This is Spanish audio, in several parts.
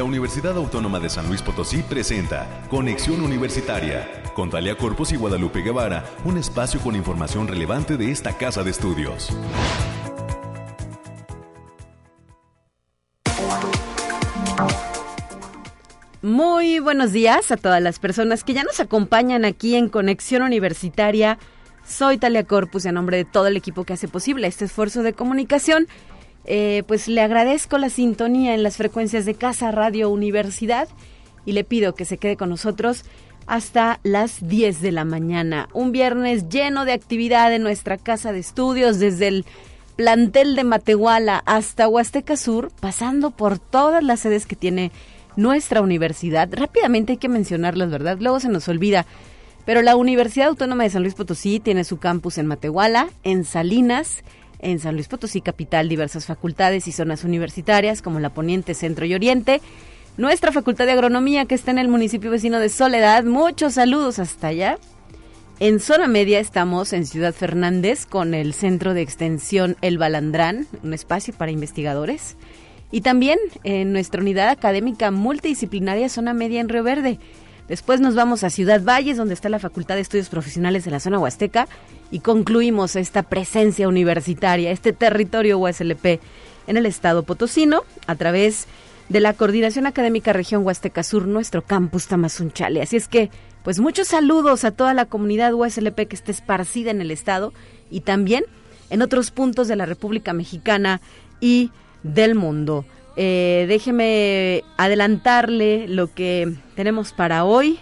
la Universidad Autónoma de San Luis Potosí presenta Conexión Universitaria con Talia Corpus y Guadalupe Guevara, un espacio con información relevante de esta casa de estudios. Muy buenos días a todas las personas que ya nos acompañan aquí en Conexión Universitaria. Soy Talia Corpus y a nombre de todo el equipo que hace posible este esfuerzo de comunicación eh, pues le agradezco la sintonía en las frecuencias de Casa Radio Universidad y le pido que se quede con nosotros hasta las 10 de la mañana. Un viernes lleno de actividad en nuestra casa de estudios, desde el plantel de Matehuala hasta Huasteca Sur, pasando por todas las sedes que tiene nuestra universidad. Rápidamente hay que mencionarlas, ¿verdad? Luego se nos olvida. Pero la Universidad Autónoma de San Luis Potosí tiene su campus en Matehuala, en Salinas, en San Luis Potosí capital diversas facultades y zonas universitarias como la Poniente, Centro y Oriente. Nuestra Facultad de Agronomía que está en el municipio vecino de Soledad. Muchos saludos hasta allá. En zona media estamos en Ciudad Fernández con el Centro de Extensión El Balandrán, un espacio para investigadores. Y también en nuestra unidad académica multidisciplinaria Zona Media en Río Verde. Después nos vamos a Ciudad Valles, donde está la Facultad de Estudios Profesionales de la zona Huasteca, y concluimos esta presencia universitaria, este territorio USLP en el estado potosino, a través de la Coordinación Académica Región Huasteca Sur, nuestro campus Tamazunchale. Así es que, pues muchos saludos a toda la comunidad USLP que está esparcida en el estado y también en otros puntos de la República Mexicana y del mundo. Eh, déjeme adelantarle lo que tenemos para hoy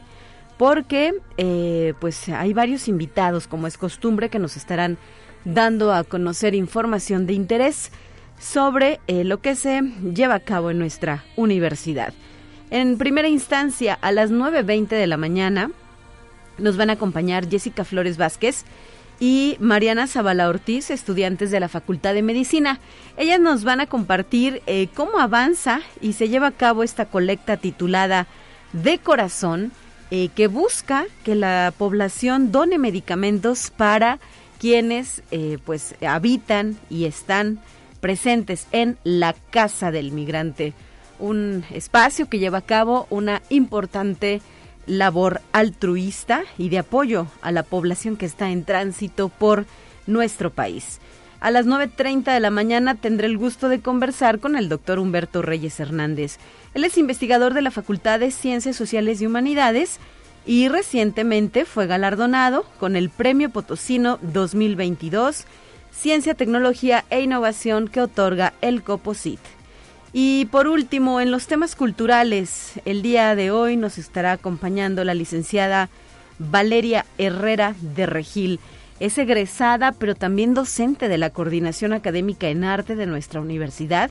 porque eh, pues hay varios invitados, como es costumbre, que nos estarán dando a conocer información de interés sobre eh, lo que se lleva a cabo en nuestra universidad. En primera instancia, a las 9.20 de la mañana, nos van a acompañar Jessica Flores Vázquez, y Mariana Zavala Ortiz, estudiantes de la Facultad de Medicina. Ellas nos van a compartir eh, cómo avanza y se lleva a cabo esta colecta titulada De Corazón, eh, que busca que la población done medicamentos para quienes eh, pues habitan y están presentes en la Casa del Migrante, un espacio que lleva a cabo una importante labor altruista y de apoyo a la población que está en tránsito por nuestro país. A las 9.30 de la mañana tendré el gusto de conversar con el doctor Humberto Reyes Hernández. Él es investigador de la Facultad de Ciencias Sociales y Humanidades y recientemente fue galardonado con el Premio Potosino 2022 Ciencia, Tecnología e Innovación que otorga el COPOSIT. Y por último, en los temas culturales, el día de hoy nos estará acompañando la licenciada Valeria Herrera de Regil. Es egresada, pero también docente de la Coordinación Académica en Arte de nuestra universidad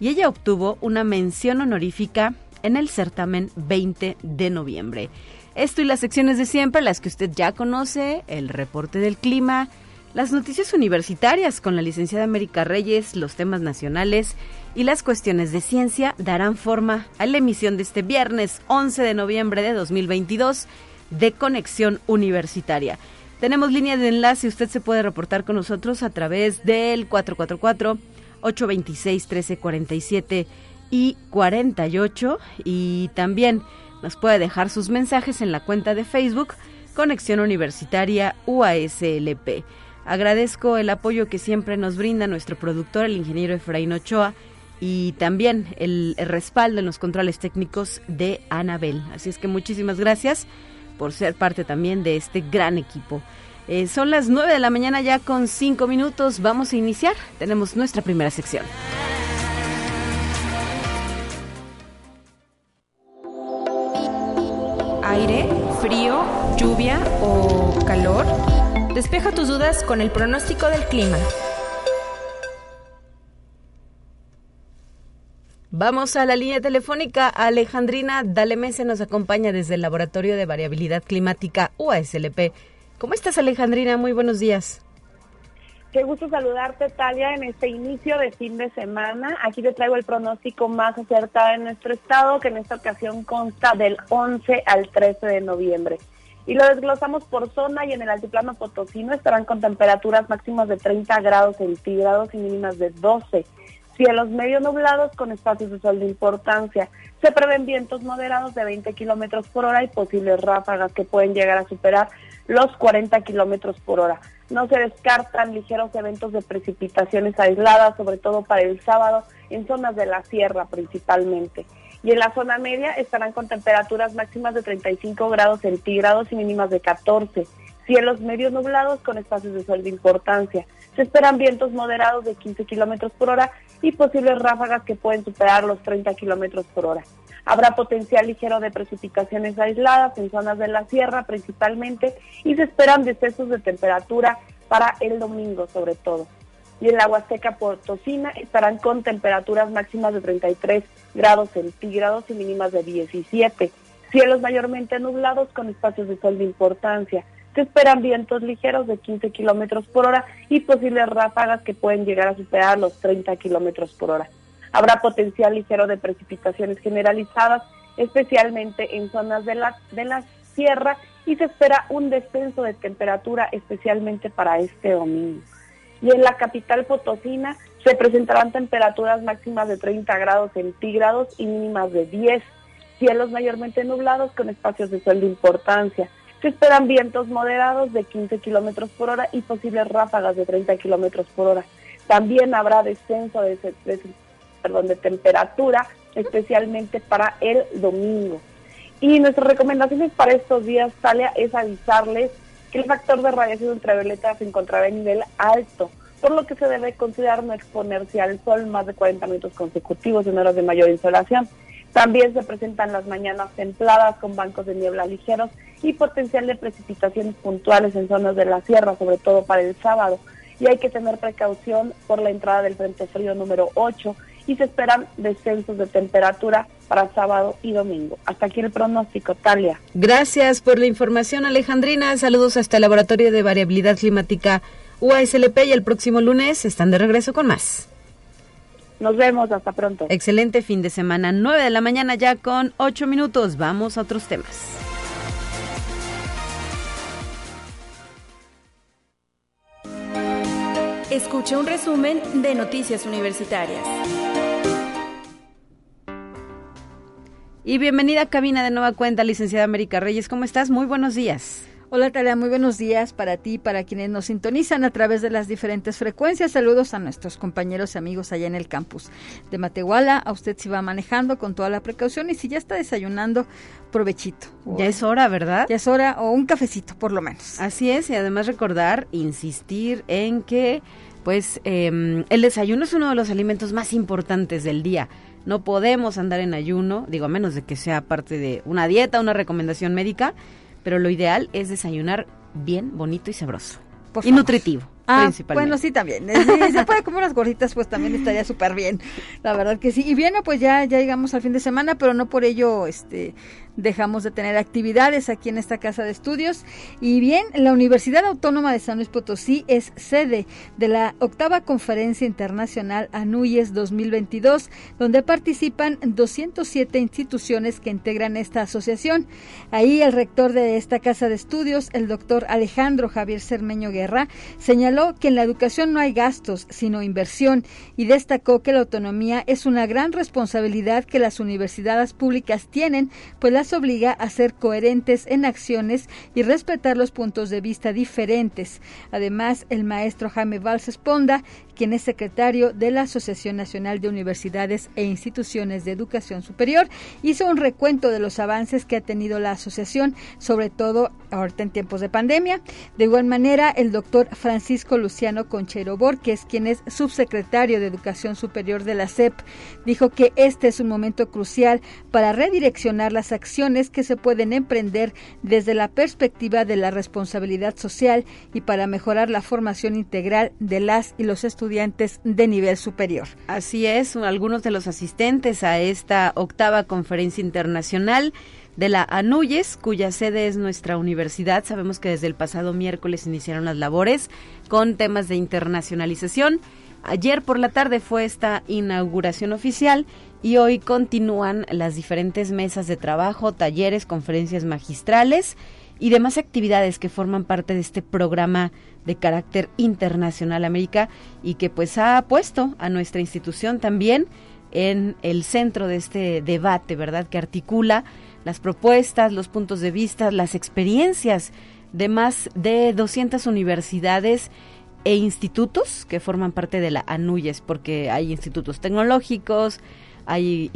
y ella obtuvo una mención honorífica en el certamen 20 de noviembre. Esto y las secciones de siempre, las que usted ya conoce, el reporte del clima, las noticias universitarias con la licenciada América Reyes, los temas nacionales y las cuestiones de ciencia darán forma a la emisión de este viernes 11 de noviembre de 2022 de Conexión Universitaria. Tenemos línea de enlace, usted se puede reportar con nosotros a través del 444-826-1347 y 48 y también nos puede dejar sus mensajes en la cuenta de Facebook Conexión Universitaria UASLP. Agradezco el apoyo que siempre nos brinda nuestro productor, el ingeniero Efraín Ochoa, y también el, respaldo en los controles técnicos de Anabel. Así es que muchísimas gracias por ser parte también de este gran equipo. Eh, son las 9 de la mañana ya con 5 minutos. Vamos a iniciar. Tenemos nuestra primera sección. Aire, frío, lluvia o calor. Despeja tus dudas con el pronóstico del clima. Vamos a la línea telefónica. Alejandrina Dalemese nos acompaña desde el Laboratorio de Variabilidad Climática UASLP. ¿Cómo estás, Alejandrina? Muy buenos días. Qué gusto saludarte, Talia, en este inicio de fin de semana. Aquí te traigo el pronóstico más acertado en nuestro estado, que en esta ocasión consta del 11 al 13 de noviembre. Y lo desglosamos por zona y en el altiplano potosino estarán con temperaturas máximas de 30 grados centígrados y mínimas de 12 Cielos medio nublados con espacios de sol de importancia. Se prevén vientos moderados de 20 kilómetros por hora y posibles ráfagas que pueden llegar a superar los 40 kilómetros por hora. No se descartan ligeros eventos de precipitaciones aisladas, sobre todo para el sábado, en zonas de la sierra principalmente. Y en la zona media estarán con temperaturas máximas de 35 grados centígrados y mínimas de 14 cielos medio nublados con espacios de sol de importancia. Se esperan vientos moderados de 15 kilómetros por hora y posibles ráfagas que pueden superar los 30 kilómetros por hora. Habrá potencial ligero de precipitaciones aisladas en zonas de la sierra principalmente y se esperan descensos de temperatura para el domingo sobre todo. Y en la Huasteca Potosina estarán con temperaturas máximas de 33 grados centígrados y mínimas de 17. Cielos mayormente nublados con espacios de sol de importancia. Se esperan vientos ligeros de 15 kilómetros por hora y posibles ráfagas que pueden llegar a superar los 30 kilómetros por hora. Habrá potencial ligero de precipitaciones generalizadas, especialmente en zonas de la, de la sierra, y se espera un descenso de temperatura, especialmente para este domingo. Y en la capital potosina se presentarán temperaturas máximas de 30 grados centígrados y mínimas de 10, cielos mayormente nublados con espacios de sol de importancia. Se esperan vientos moderados de 15 kilómetros por hora y posibles ráfagas de 30 kilómetros por hora. También habrá descenso de, de temperatura, especialmente para el domingo. Y nuestras recomendaciones para estos días, Talia, es avisarles que el factor de radiación ultravioleta se encontrará en nivel alto, por lo que se debe considerar no exponerse al sol más de 40 minutos consecutivos en horas de mayor insolación. También se presentan las mañanas templadas con bancos de niebla ligeros y potencial de precipitaciones puntuales en zonas de la sierra, sobre todo para el sábado. Y hay que tener precaución por la entrada del Frente Frío número 8 y se esperan descensos de temperatura para sábado y domingo. Hasta aquí el pronóstico, Talia. Gracias por la información, Alejandrina. Saludos hasta el Laboratorio de Variabilidad Climática UASLP y el próximo lunes están de regreso con más. Nos vemos, hasta pronto. Excelente fin de semana, 9 de la mañana ya con 8 minutos. Vamos a otros temas. Escucha un resumen de Noticias Universitarias. Y bienvenida a cabina de nueva cuenta, licenciada América Reyes. ¿Cómo estás? Muy buenos días. Hola Talia, muy buenos días para ti y para quienes nos sintonizan a través de las diferentes frecuencias. Saludos a nuestros compañeros y amigos allá en el campus de Matehuala. A usted si va manejando con toda la precaución y si ya está desayunando, provechito. Ya es hora, ¿verdad? Ya es hora o un cafecito por lo menos. Así es y además recordar, insistir en que pues em, el desayuno es uno de los alimentos más importantes del día. No podemos andar en ayuno, digo, a menos de que sea parte de una dieta, una recomendación médica, pero lo ideal es desayunar bien, bonito y sabroso. y nutritivo. Ah, bueno, sí, también. Si se puede comer unas gorditas, pues también estaría súper bien. La verdad que sí. Y bien, pues ya, ya llegamos al fin de semana, pero no por ello este, dejamos de tener actividades aquí en esta casa de estudios. Y bien, la Universidad Autónoma de San Luis Potosí es sede de la octava Conferencia Internacional ANUYES 2022, donde participan 207 instituciones que integran esta asociación. Ahí el rector de esta casa de estudios, el doctor Alejandro Javier Cermeño Guerra, señaló que en la educación no hay gastos, sino inversión, y destacó que la autonomía es una gran responsabilidad que las universidades públicas tienen, pues las obliga a ser coherentes en acciones y respetar los puntos de vista diferentes. Además, el maestro Jaime Valls Esponda quien es secretario de la Asociación Nacional de Universidades e Instituciones de Educación Superior, hizo un recuento de los avances que ha tenido la asociación, sobre todo ahorita en tiempos de pandemia. De igual manera, el doctor Francisco Luciano Conchero Borges, quien es subsecretario de Educación Superior de la SEP, dijo que este es un momento crucial para redireccionar las acciones que se pueden emprender desde la perspectiva de la responsabilidad social y para mejorar la formación integral de las y los estudiantes estudiantes de nivel superior. Así es, algunos de los asistentes a esta octava conferencia internacional de la ANUYES, cuya sede es nuestra universidad. Sabemos que desde el pasado miércoles iniciaron las labores con temas de internacionalización. Ayer por la tarde fue esta inauguración oficial y hoy continúan las diferentes mesas de trabajo, talleres, conferencias magistrales y demás actividades que forman parte de este programa de carácter internacional América y que pues ha puesto a nuestra institución también en el centro de este debate, ¿verdad? Que articula las propuestas, los puntos de vista, las experiencias de más de 200 universidades e institutos que forman parte de la ANUYES, porque hay institutos tecnológicos, hay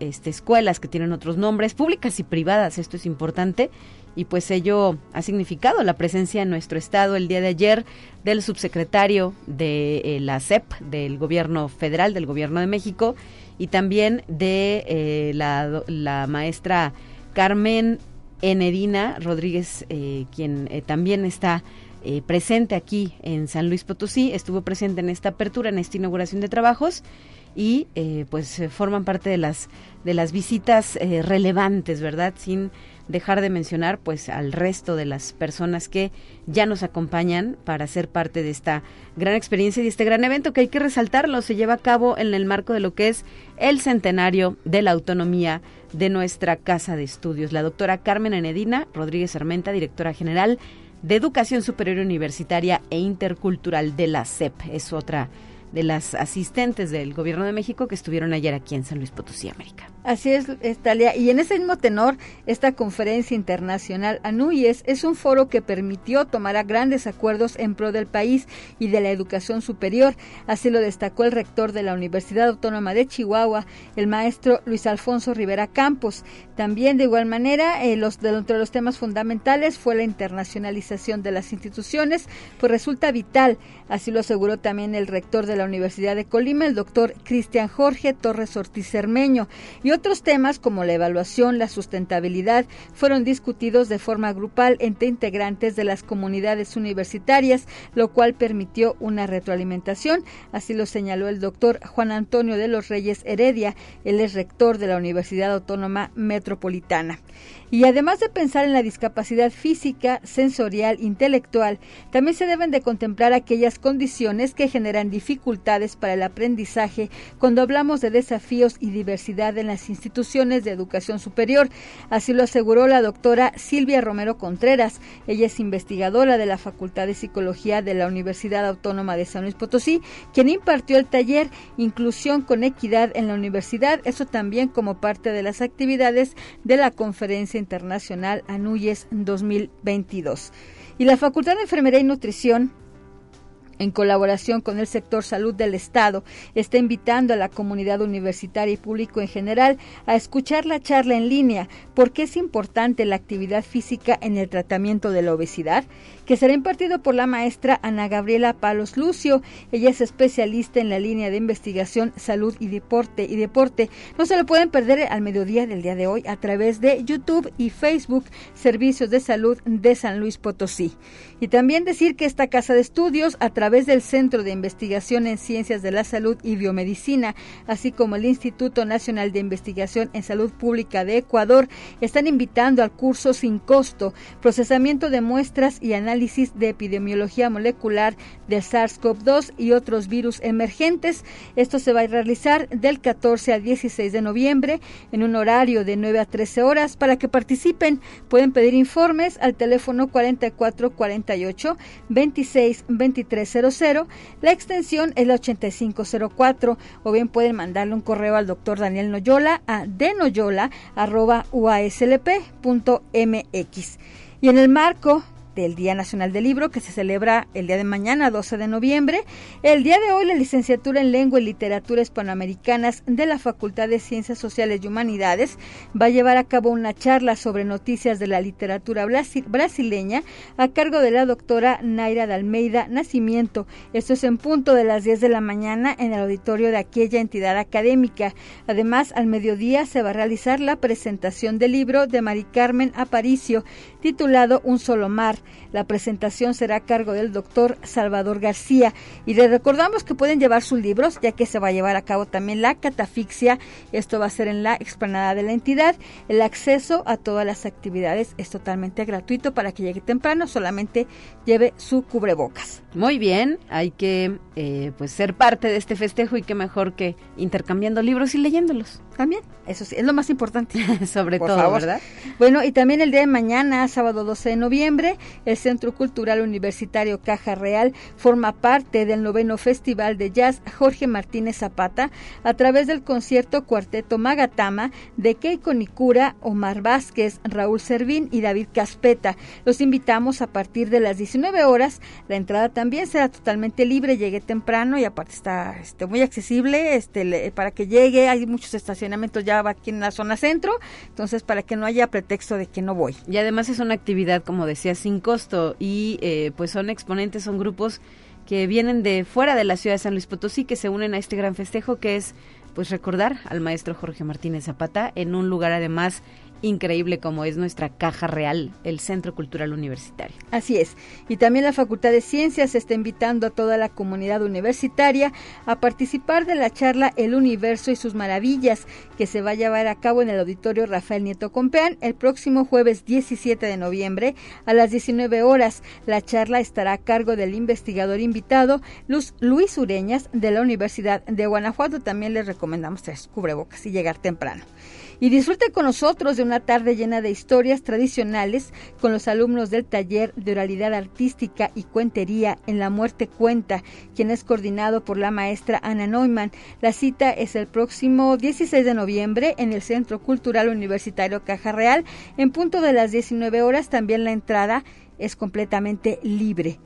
este, escuelas que tienen otros nombres, públicas y privadas, esto es importante, y pues ello ha significado la presencia en nuestro estado el día de ayer del subsecretario de eh, la CEP, del gobierno federal, del gobierno de México, y también de eh, la, maestra Carmen Enedina Rodríguez, eh, quien también está presente aquí en San Luis Potosí, estuvo presente en esta apertura, en esta inauguración de trabajos y pues forman parte de las de las visitas relevantes, ¿verdad? Sin dejar de mencionar pues al resto de las personas que ya nos acompañan para ser parte de esta gran experiencia y este gran evento que hay que resaltarlo, se lleva a cabo en el marco de lo que es el centenario de la autonomía de nuestra casa de estudios. La doctora Carmen Enedina Rodríguez Armenta, directora general de Educación Superior Universitaria e Intercultural de la CEP, es otra de las asistentes del Gobierno de México que estuvieron ayer aquí en San Luis Potosí, América. Así es, Talia. Y en ese mismo tenor, esta conferencia internacional ANUYES es un foro que permitió tomar grandes acuerdos en pro del país y de la educación superior. Así lo destacó el rector de la Universidad Autónoma de Chihuahua, el maestro Luis Alfonso Rivera Campos. También, de igual manera, eh, los, de, entre los temas fundamentales fue la internacionalización de las instituciones, pues resulta vital. Así lo aseguró también el rector de la Universidad de Colima, el doctor Cristian Jorge Torres Ortiz Cermeño. Y otros temas como la evaluación, la sustentabilidad, fueron discutidos de forma grupal entre integrantes de las comunidades universitarias, lo cual permitió una retroalimentación. Así lo señaló el doctor Juan Antonio de los Reyes Heredia, él es rector de la Universidad Autónoma Metropolitana. Y además de pensar en la discapacidad física, sensorial, intelectual, también se deben de contemplar aquellas condiciones que generan dificultades para el aprendizaje cuando hablamos de desafíos y diversidad en las instituciones de educación superior. Así lo aseguró la doctora Silvia Romero Contreras. Ella es investigadora de la Facultad de Psicología de la Universidad Autónoma de San Luis Potosí, quien impartió el taller Inclusión con Equidad en la Universidad, eso también como parte de las actividades de la conferencia Internacional ANUYES 2022. Y la Facultad de Enfermería y Nutrición en colaboración con el sector salud del Estado, está invitando a la comunidad universitaria y público en general a escuchar la charla en línea ¿Por qué es importante la actividad física en el tratamiento de la obesidad? que será impartido por la maestra Ana Gabriela Palos Lucio. Ella es especialista en la línea de investigación salud y deporte y deporte. No se lo pueden perder al mediodía del día de hoy a través de YouTube y Facebook Servicios de Salud de San Luis Potosí. Y también decir que esta casa de estudios a través del Centro de Investigación en Ciencias de la Salud y Biomedicina, así como el Instituto Nacional de Investigación en Salud Pública de Ecuador, están invitando al curso sin costo, procesamiento de muestras y análisis de epidemiología molecular del SARS-CoV-2 y otros virus emergentes. Esto se va a realizar del 14 al 16 de noviembre en un horario de 9 a 13 horas. Para que participen, pueden pedir informes al teléfono 4448 26 2300. La extensión es la 8504 o bien pueden mandarle un correo al doctor Daniel Noyola a denoyola.uas slp.mx. Y en el marco del Día Nacional del Libro que se celebra el día de mañana, 12 de noviembre. El día de hoy la licenciatura en Lengua y Literatura Hispanoamericanas de la Facultad de Ciencias Sociales y Humanidades va a llevar a cabo una charla sobre noticias de la literatura brasileña a cargo de la doctora Naira de Almeida Nacimiento. Esto es en punto de las 10 de la mañana en el auditorio de aquella entidad académica. Además, al mediodía se va a realizar la presentación del libro de Mari Carmen Aparicio titulado Un solo mar La presentación será a cargo del doctor Salvador García. Y les recordamos que pueden llevar sus libros, ya que se va a llevar a cabo también la catafixia. Esto va a ser en la explanada de la entidad. El acceso a todas las actividades es totalmente gratuito para que llegue temprano, solamente lleve su cubrebocas. Muy bien, hay que eh, pues ser parte de este festejo y qué mejor que intercambiando libros y leyéndolos. También, eso sí, es lo más importante. Sobre todo, ¿verdad? Bueno, y también el día de mañana, sábado 12 de noviembre, el Centro Cultural Universitario Caja Real forma parte del noveno Festival de Jazz Jorge Martínez Zapata a través del concierto Cuarteto Magatama de Keiko Nikura, Omar Vázquez, Raúl Servín y David Caspeta. Los invitamos a partir de las 19 horas. La entrada también será totalmente libre, llegue temprano y aparte está este, muy accesible este, para que llegue. Hay muchos estaciones ya va aquí en la zona centro, entonces para que no haya pretexto de que no voy. Y además es una actividad, como decía, sin costo y eh, pues son exponentes, son grupos que vienen de fuera de la ciudad de San Luis Potosí, que se unen a este gran festejo que es pues recordar al maestro Jorge Martínez Zapata en un lugar además increíble como es nuestra Caja Real, el Centro Cultural Universitario. Así es. Y también la Facultad de Ciencias está invitando a toda la comunidad universitaria a participar de la charla El Universo y sus Maravillas, que se va a llevar a cabo en el Auditorio Rafael Nieto Compeán el próximo jueves 17 de noviembre a las 19 horas. La charla estará a cargo del investigador invitado Luz, Luis Ureñas de la Universidad de Guanajuato. También les recomendamos tres cubrebocas y llegar temprano y disfrute con nosotros de una tarde llena de historias tradicionales con los alumnos del taller de oralidad artística y cuentería en La Muerte Cuenta, quien es coordinado por la maestra Ana Neumann. La cita es el próximo 16 de noviembre en el Centro Cultural Universitario Caja Real, en punto de las 19 horas. También la entrada es completamente libre.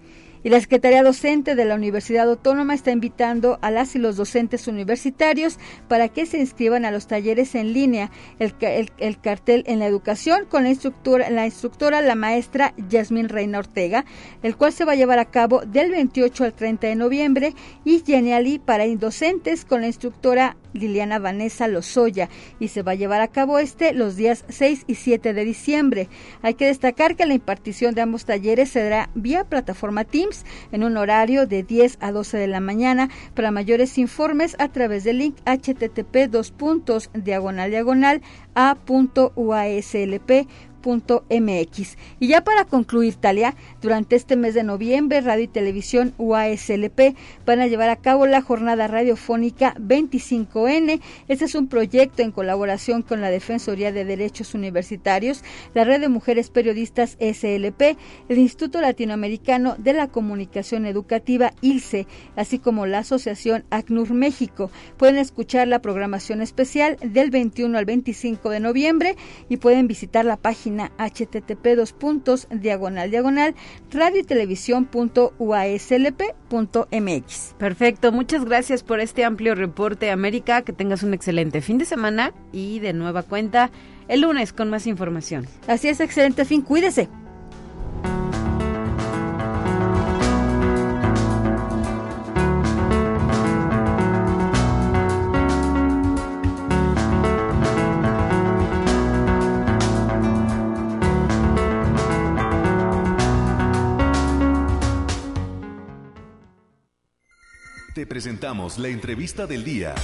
Y la Secretaría Docente de la Universidad Autónoma está invitando a las y los docentes universitarios para que se inscriban a los talleres en línea, el, el, cartel en la educación con la instructora, la instructora, la maestra Yasmín Reina Ortega, el cual se va a llevar a cabo del 28 al 30 de noviembre, y Geniali para indocentes con la instructora Liliana Vanessa Lozoya y se va a llevar a cabo este los días 6 y 7 de diciembre. Hay que destacar que la impartición de ambos talleres se dará vía plataforma Teams en un horario de 10 a 12 de la mañana. Para mayores informes a través del link http dos puntos diagonal diagonal a.uaslp mx Y ya para concluir, Talia, durante este mes de noviembre, Radio y Televisión UASLP van a llevar a cabo la jornada radiofónica 25N. Este es un proyecto en colaboración con la Defensoría de Derechos Universitarios, la Red de Mujeres Periodistas SLP, el Instituto Latinoamericano de la Comunicación Educativa ILCE, así como la Asociación ACNUR México. Pueden escuchar la programación especial del 21 al 25 de noviembre y pueden visitar la página http dos puntos diagonal diagonal radio y televisión punto mx. Perfecto, muchas gracias por este amplio reporte América, que tengas un excelente fin de semana y de nueva cuenta el lunes con más información. Así es, excelente fin, cuídese. Te presentamos la entrevista del día.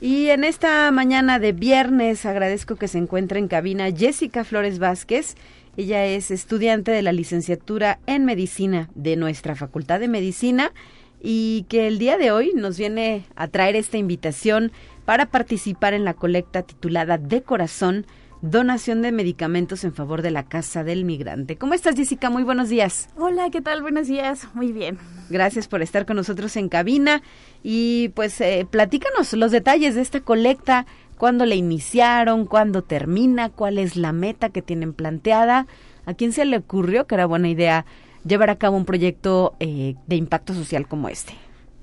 Y en esta mañana de viernes agradezco que se encuentre en cabina Jessica Flores Vázquez. Ella es estudiante de la licenciatura en medicina de nuestra Facultad de Medicina y que el día de hoy nos viene a traer esta invitación para participar en la colecta titulada De Corazón, donación de medicamentos en favor de la Casa del Migrante. ¿Cómo estás, Jessica? Muy buenos días. Hola, ¿qué tal? Buenos días. Muy bien. Gracias por estar con nosotros en cabina y pues eh, platícanos los detalles de esta colecta, cuándo la iniciaron, cuándo termina, cuál es la meta que tienen planteada, a quién se le ocurrió que era buena idea llevar a cabo un proyecto eh, de impacto social como este?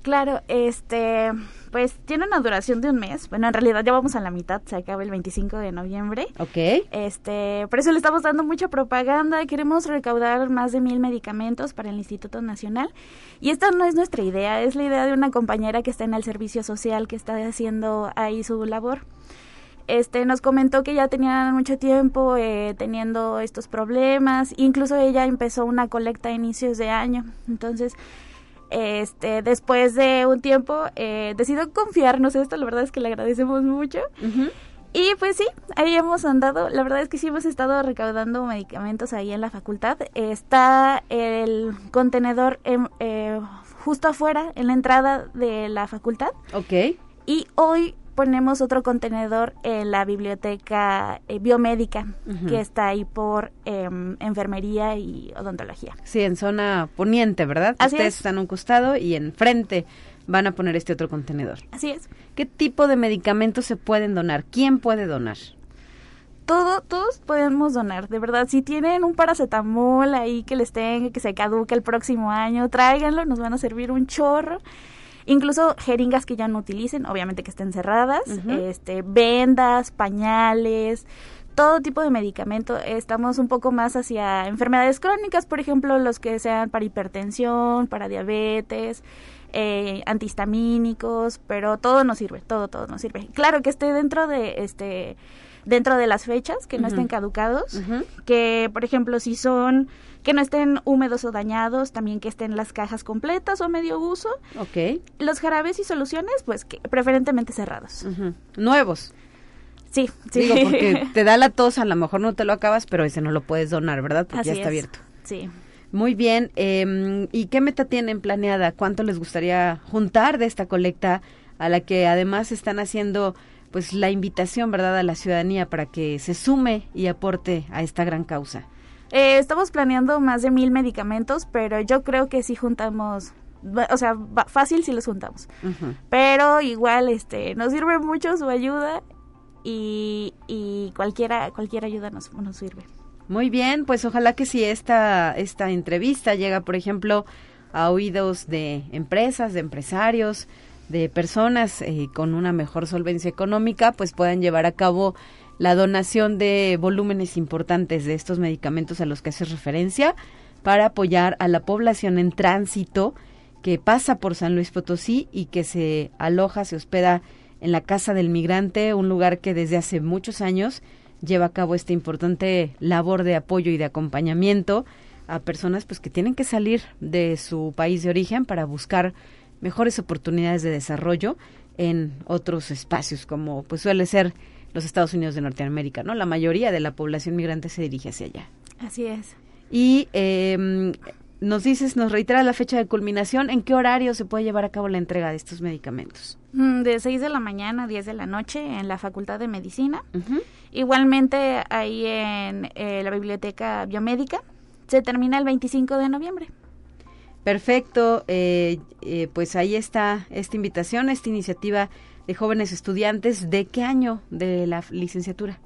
Claro, este, pues tiene una duración de un mes. Bueno, en realidad ya vamos a la mitad, se acaba el 25 de noviembre. Ok. Este, por eso le estamos dando mucha propaganda. Queremos recaudar más de mil medicamentos para el Instituto Nacional. Y esta no es nuestra idea, es la idea de una compañera que está en el servicio social, que está haciendo ahí su labor. Este, nos comentó que ya tenían mucho tiempo eh, teniendo estos problemas. Incluso ella empezó una colecta a inicios de año. Entonces, este, después de un tiempo, eh, decidió confiarnos esto. La verdad es que le agradecemos mucho. Y pues sí, ahí hemos andado. La verdad es que sí hemos estado recaudando medicamentos ahí en la facultad. Está el contenedor em, eh, justo afuera, en la entrada de la facultad. Ok. Y hoy ponemos otro contenedor en la biblioteca eh, biomédica que está ahí por em, enfermería y odontología. Sí, en zona poniente, ¿verdad? Así Ustedes es. están a un costado y enfrente van a poner este otro contenedor. Así es. ¿Qué tipo de medicamentos se pueden donar? ¿Quién puede donar? Todo, todos podemos donar, de verdad. Si tienen un paracetamol ahí que les tenga, que se caduque el próximo año, tráiganlo, nos van a servir un chorro. Incluso jeringas que ya no utilicen, obviamente que estén cerradas, este, vendas, pañales, todo tipo de medicamento. Estamos un poco más hacia enfermedades crónicas, por ejemplo, los que sean para hipertensión, para diabetes, eh, antihistamínicos, pero todo nos sirve, todo, todo nos sirve. Claro que esté dentro de este dentro de las fechas, que no estén caducados, que por ejemplo si son que no estén húmedos o dañados, también que estén las cajas completas o medio uso. Ok. Los jarabes y soluciones, pues que preferentemente cerrados. Nuevos. Sí, sí. Digo, porque te da la tos, a lo mejor no te lo acabas, pero ese no lo puedes donar, ¿verdad? Porque Así ya está es. abierto. Sí. Muy bien. eh, ¿Y qué meta tienen planeada? ¿Cuánto les gustaría juntar de esta colecta a la que además están haciendo pues la invitación, ¿verdad?, a la ciudadanía para que se sume y aporte a esta gran causa. Eh, estamos planeando más de mil medicamentos, pero yo creo que si juntamos, o sea, fácil si los juntamos. Pero igual, este, nos sirve mucho su ayuda y, y cualquiera, cualquier ayuda nos, nos sirve. Muy bien, pues ojalá que si esta, esta entrevista llega, por ejemplo, a oídos de empresas, de empresarios, de personas eh, con una mejor solvencia económica, pues puedan llevar a cabo la donación de volúmenes importantes de estos medicamentos a los que haces referencia para apoyar a la población en tránsito que pasa por San Luis Potosí y que se aloja, se hospeda en la Casa del Migrante, un lugar que desde hace muchos años lleva a cabo esta importante labor de apoyo y de acompañamiento a personas pues que tienen que salir de su país de origen para buscar mejores oportunidades de desarrollo en otros espacios como pues suele ser los Estados Unidos de Norteamérica, ¿no? La mayoría de la población migrante se dirige hacia allá. Así es. Y eh, nos dices, nos reitera la fecha de culminación, ¿en qué horario se puede llevar a cabo la entrega de estos medicamentos? Mm, De 6 de la mañana a 10 de la noche en la Facultad de Medicina. Igualmente ahí en eh, la Biblioteca Biomédica. Se termina el 25 de noviembre. Perfecto, eh, eh, pues ahí está esta invitación, esta iniciativa de jóvenes estudiantes. ¿De qué año de la licenciatura?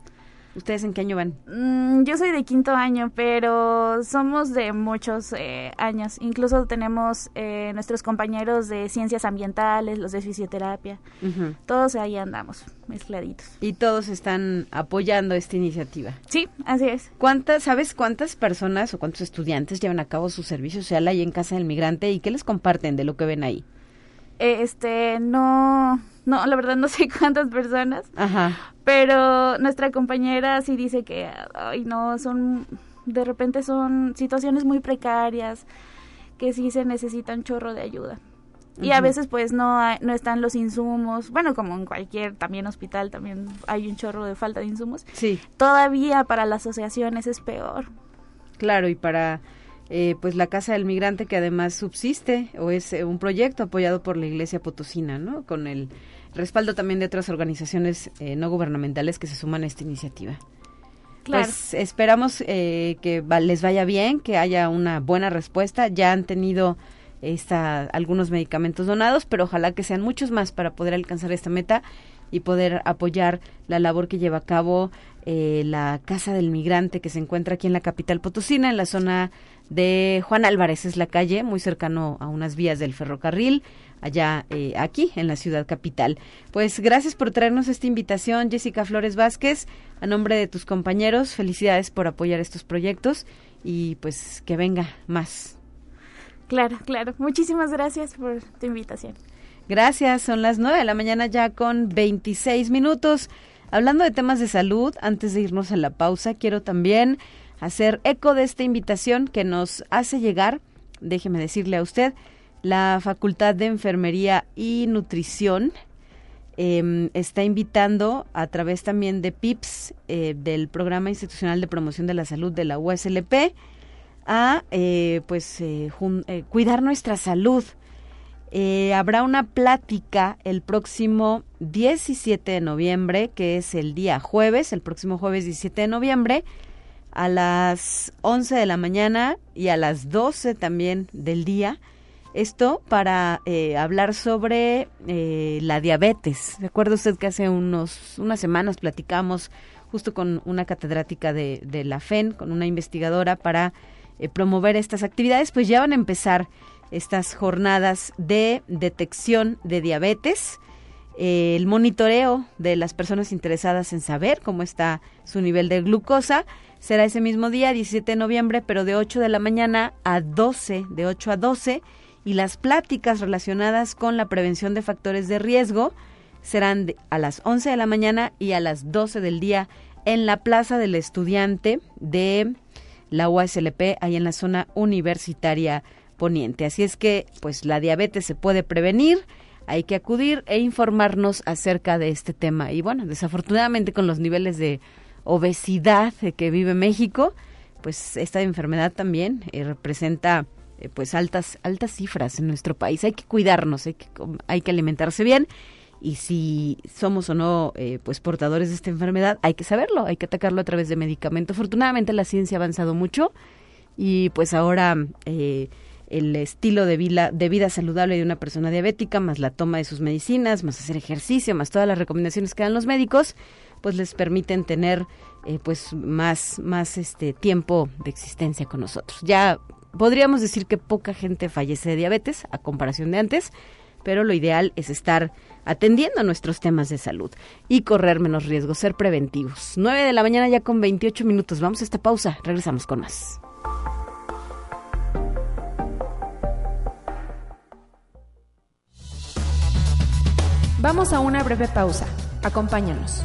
¿Ustedes en qué año van? Mm, yo soy de quinto año, pero somos de muchos eh, años. Incluso tenemos eh, nuestros compañeros de ciencias ambientales, los de fisioterapia. Todos ahí andamos, mezcladitos. Y todos están apoyando esta iniciativa. Sí, así es. ¿Cuántas, sabes cuántas personas o cuántos estudiantes llevan a cabo su servicio social ahí en Casa del Migrante y qué les comparten de lo que ven ahí? Eh, Este, no, no, la verdad no sé cuántas personas, Ajá. pero nuestra compañera sí dice que, ay, no, son, de repente son situaciones muy precarias, que sí se necesita un chorro de ayuda. Y a veces pues no hay- no están los insumos, bueno, como en cualquier también hospital también hay un chorro de falta de insumos. Sí, Todavía para las asociaciones es peor. claro, y para eh, pues la Casa del Migrante que además subsiste o es eh, un proyecto apoyado por la Iglesia Potosina, ¿no? Con el respaldo también de otras organizaciones eh, no gubernamentales que se suman a esta iniciativa. Claro. Pues esperamos eh, que va- les vaya bien, que haya una buena respuesta. Ya han tenido esta, algunos medicamentos donados, pero ojalá que sean muchos más para poder alcanzar esta meta y poder apoyar la labor que lleva a cabo eh, la Casa del Migrante que se encuentra aquí en la capital potosina, en la zona de Juan Álvarez, es la calle, muy cercano a unas vías del ferrocarril, allá eh, aquí en la ciudad capital. Pues gracias por traernos esta invitación, Jessica Flores Vázquez, a nombre de tus compañeros, felicidades por apoyar estos proyectos y pues que venga más. Claro, claro. Muchísimas gracias por tu invitación. Gracias, son las nueve de la mañana ya con 26 minutos. Hablando de temas de salud, antes de irnos a la pausa, quiero también hacer eco de esta invitación que nos hace llegar, déjeme decirle a usted, la Facultad de Enfermería y Nutrición em, está invitando a través también de PIPS, eh, del Programa Institucional de Promoción de la Salud de la USLP, a eh, pues eh, cuidar nuestra salud. habrá una plática el próximo 17 de noviembre, que es el día jueves, el próximo jueves 17 de noviembre, a las 11 de la mañana y a las 12 también del día esto para eh, hablar sobre eh, la diabetes. Recuerda usted que hace unos, unas semanas platicamos justo con una catedrática de, la FEN, con una investigadora para eh, promover estas actividades, pues ya van a empezar estas jornadas de detección de diabetes, el monitoreo de las personas interesadas en saber cómo está su nivel de glucosa. Será ese mismo día, 17 de noviembre, pero de 8 de la mañana a 12, de 8 a 12 y las pláticas relacionadas con la prevención de factores de riesgo serán a las 11 de la mañana y a las 12 del día en la Plaza del Estudiante de la UASLP, ahí en la zona universitaria poniente. Así es que, pues la diabetes se puede prevenir, hay que acudir e informarnos acerca de este tema. Y bueno, desafortunadamente con los niveles de obesidad que vive México, pues esta enfermedad también eh, representa eh, pues altas altas cifras en nuestro país. Hay que cuidarnos, hay que, hay que alimentarse bien y si somos o no eh, pues portadores de esta enfermedad, hay que saberlo, hay que atacarlo a través de medicamento. Afortunadamente la ciencia ha avanzado mucho y pues ahora el estilo de vida, de vida saludable de una persona diabética, más la toma de sus medicinas, más hacer ejercicio, más todas las recomendaciones que dan los médicos, pues les permiten tener pues más más este tiempo de existencia con nosotros. Ya podríamos decir que poca gente fallece de diabetes a comparación de antes, pero lo ideal es estar atendiendo nuestros temas de salud y correr menos riesgos, ser preventivos. 9 de la mañana ya con 28 minutos. Vamos a esta pausa, regresamos con más. Vamos a una breve pausa. Acompáñanos.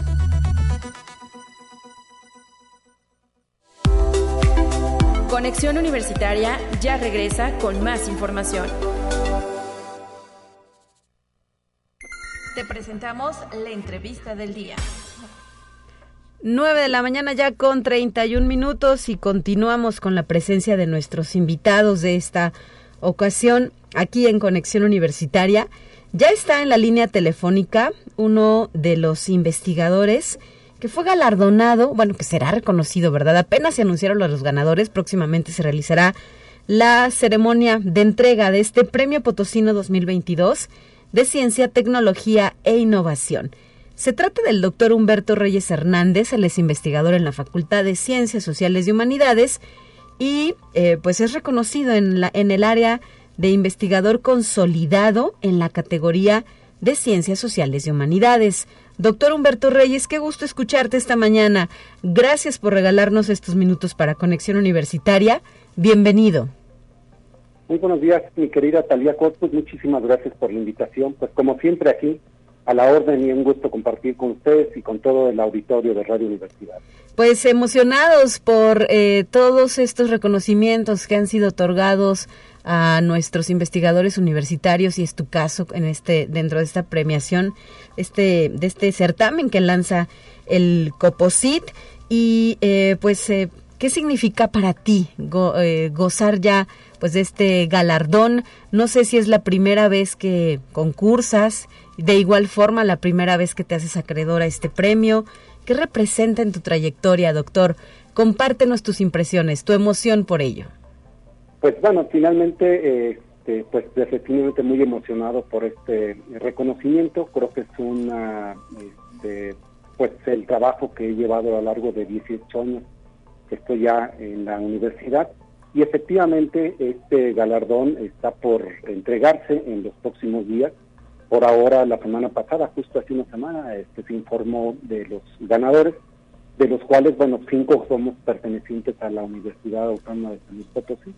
Conexión Universitaria ya regresa con más información. Te presentamos la entrevista del día. 9 de la mañana ya con 31 minutos y continuamos con la presencia de nuestros invitados de esta ocasión aquí en Conexión Universitaria. Ya está en la línea telefónica uno de los investigadores que fue galardonado, bueno, que será reconocido, ¿verdad? Apenas se anunciaron los ganadores, próximamente se realizará la ceremonia de entrega de este Premio Potosino 2022 de Ciencia, Tecnología e Innovación. Se trata del doctor Humberto Reyes Hernández, él es investigador en la Facultad de Ciencias Sociales y Humanidades y eh, pues es reconocido en, la, en el área de investigador consolidado en la categoría de Ciencias Sociales y Humanidades. Doctor Humberto Reyes, qué gusto escucharte esta mañana. Gracias por regalarnos estos minutos para Conexión Universitaria. Bienvenido. Muy buenos días, mi querida Talía Corpus. Muchísimas gracias por la invitación. Pues como siempre aquí, a la orden y un gusto compartir con ustedes y con todo el auditorio de Radio Universidad. Pues emocionados por eh, todos estos reconocimientos que han sido otorgados a nuestros investigadores universitarios y es tu caso en este dentro de esta premiación este de este certamen que lanza el Coposit. Y eh, pues eh, qué significa para ti eh, gozar ya pues de este galardón no sé si es la primera vez que concursas de igual forma la primera vez que te haces acreedor a este premio. Qué representa en tu trayectoria doctor compártenos tus impresiones tu emoción por ello pues bueno, finalmente, este, pues definitivamente muy emocionado por este reconocimiento. Creo que es una, este, pues el trabajo que he llevado a lo largo de 18 años que estoy ya en la universidad y efectivamente este galardón está por entregarse en los próximos días. Por ahora, la semana pasada, justo hace una semana, este, se informó de los ganadores, de los cuales, bueno, cinco somos pertenecientes a la Universidad Autónoma de San Luis Potosí.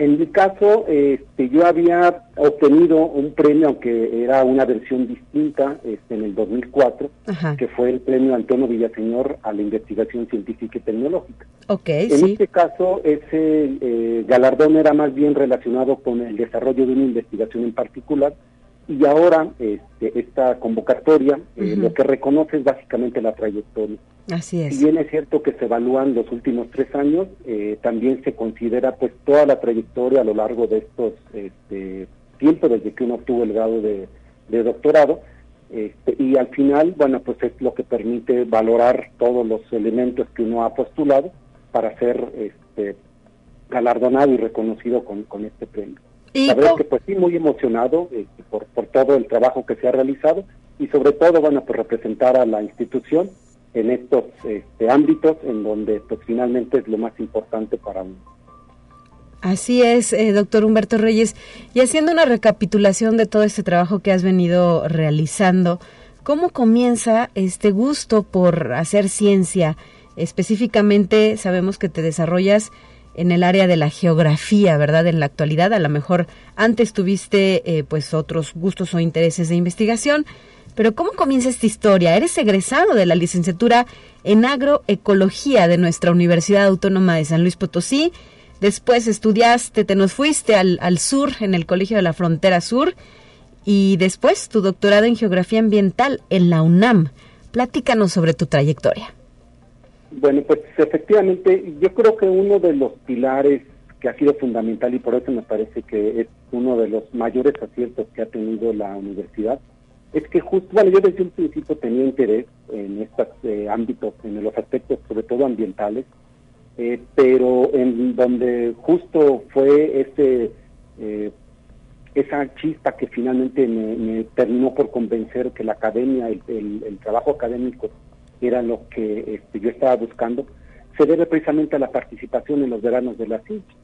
En mi caso, este, yo había obtenido un premio, aunque era una versión distinta, este, en el 2004, que fue el premio Antonio Villaseñor a la investigación científica y tecnológica. Okay, en este caso, ese eh, galardón era más bien relacionado con el desarrollo de una investigación en particular, y ahora este, esta convocatoria eh, lo que reconoce es básicamente la trayectoria. Así es. Si bien es cierto que se evalúan los últimos tres años, eh, también se considera pues toda la trayectoria a lo largo de estos este, tiempos desde que uno obtuvo el grado de, doctorado. Este, y al final, bueno, pues es lo que permite valorar todos los elementos que uno ha postulado para ser este, galardonado y reconocido con, con este premio. La verdad que pues sí, muy emocionado este, por, por todo el trabajo que se ha realizado y sobre todo, bueno, pues representar a la institución en estos este, ámbitos en donde pues finalmente es lo más importante para uno. Así es, eh, doctor Humberto Reyes. Y haciendo una recapitulación de todo este trabajo que has venido realizando, ¿cómo comienza este gusto por hacer ciencia? Específicamente sabemos que te desarrollas en el área de la geografía, ¿verdad? En la actualidad, a lo mejor antes tuviste eh, pues otros gustos o intereses de investigación, pero ¿cómo comienza esta historia? Eres egresado de la licenciatura en agroecología de nuestra Universidad Autónoma de San Luis Potosí. Después estudiaste, te nos fuiste al, al sur, en el Colegio de la Frontera Sur. Y después tu doctorado en geografía ambiental en la UNAM. Platícanos sobre tu trayectoria. Bueno, pues efectivamente, yo creo que uno de los pilares que ha sido fundamental y por eso me parece que es uno de los mayores aciertos que ha tenido la universidad es que justo, bueno, yo desde un principio tenía interés en estos eh, ámbitos, en los aspectos sobre todo ambientales, eh, pero en donde justo fue ese eh, esa chispa que finalmente me, terminó por convencer que la academia, el, trabajo académico era lo que este, yo estaba buscando, se debe precisamente a la participación en los veranos de la ciencia.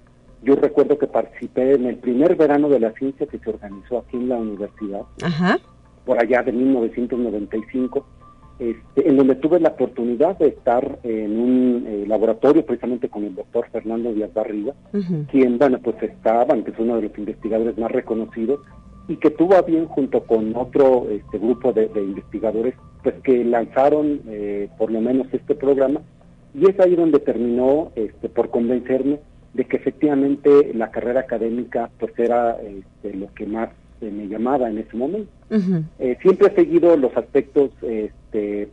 Yo recuerdo que participé en el primer verano de la ciencia que se organizó aquí en la universidad. Ajá por allá de 1995, este, en donde tuve la oportunidad de estar en un eh, laboratorio precisamente con el doctor Fernando Díaz Barriga, quien, bueno, pues estaba, que es uno de los investigadores más reconocidos, y que tuvo a bien junto con otro este, grupo de, investigadores, pues que lanzaron eh, por lo menos este programa, y es ahí donde terminó este, por convencerme de que efectivamente la carrera académica pues era este, lo que más me llamaba en ese momento. Eh, siempre he seguido los aspectos este,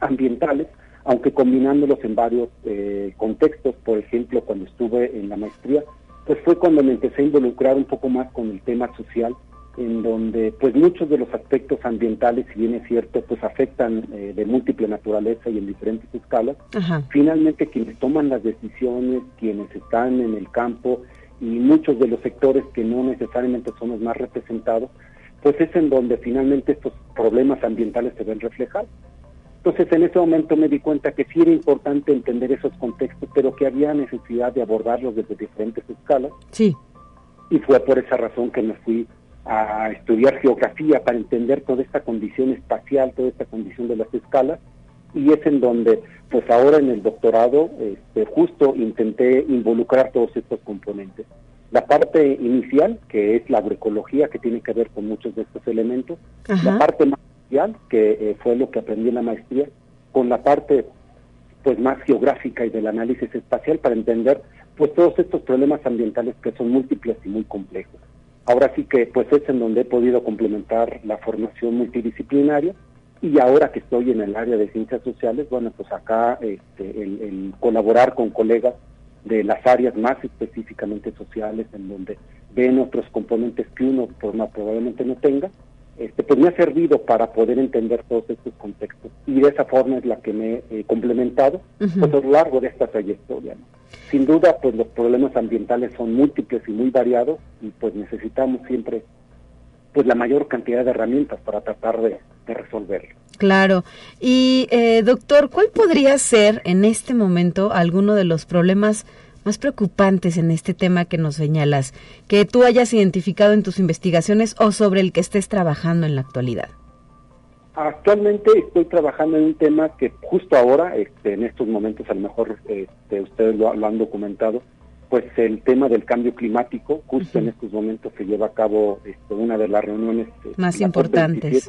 ambientales, aunque combinándolos en varios eh, contextos, por ejemplo, cuando estuve en la maestría, pues fue cuando me empecé a involucrar un poco más con el tema social, en donde pues muchos de los aspectos ambientales, si bien es cierto, pues afectan eh, de múltiple naturaleza y en diferentes escalas, finalmente quienes toman las decisiones, quienes están en el campo, y muchos de los sectores que no necesariamente son los más representados, pues es en donde finalmente estos problemas ambientales se ven reflejados. Entonces en ese momento me di cuenta que sí era importante entender esos contextos, pero que había necesidad de abordarlos desde diferentes escalas. Sí. Y fue por esa razón que me fui a estudiar geografía para entender toda esta condición espacial, toda esta condición de las escalas, y es en donde, pues ahora en el doctorado, este, justo intenté involucrar todos estos componentes. La parte inicial, que es la agroecología, que tiene que ver con muchos de estos elementos, la parte más social, que eh, fue lo que aprendí en la maestría, con la parte pues más geográfica y del análisis espacial para entender pues todos estos problemas ambientales que son múltiples y muy complejos. Ahora sí que pues es en donde he podido complementar la formación multidisciplinaria y ahora que estoy en el área de ciencias sociales, bueno, pues acá este, el, colaborar con colegas de las áreas más específicamente sociales, en donde ven otros componentes que uno probablemente no tenga, este, pues me ha servido para poder entender todos estos contextos. Y de esa forma es la que me he complementado pues, a lo largo de esta trayectoria. Sin duda, pues los problemas ambientales son múltiples y muy variados y pues necesitamos siempre pues la mayor cantidad de herramientas para tratar de, resolverlo. Claro. Y eh, doctor, ¿cuál podría ser en este momento alguno de los problemas más preocupantes en este tema que nos señalas, que tú hayas identificado en tus investigaciones o sobre el que estés trabajando en la actualidad? Actualmente estoy trabajando en un tema que justo ahora, este, en estos momentos, a lo mejor este, ustedes lo, han documentado, pues el tema del cambio climático, justo en estos momentos se lleva a cabo este, una de las reuniones este, más importantes.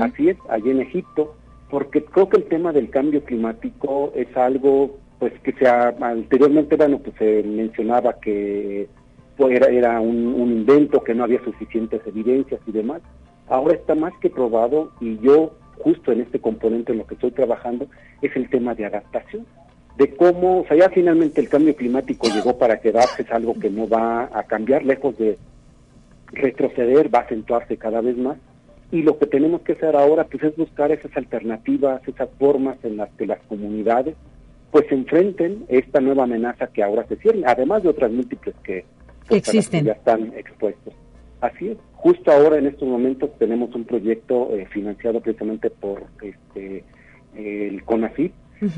Así es, allí en Egipto, porque creo que el tema del cambio climático es algo pues que se anteriormente bueno pues se mencionaba que era, era un invento que no había suficientes evidencias y demás ahora está más que probado y yo justo en este componente en lo que estoy trabajando es el tema de adaptación, de cómo, o sea, ya finalmente el cambio climático llegó para quedarse, es algo que no va a cambiar, lejos de retroceder, va a acentuarse cada vez más. Y lo que tenemos que hacer ahora pues es buscar esas alternativas, esas formas en las que las comunidades pues enfrenten esta nueva amenaza que ahora se cierra, además de otras múltiples que, pues, Existen. ya están expuestos. Así es. Justo ahora en estos momentos tenemos un proyecto eh, financiado precisamente por este el CONACYT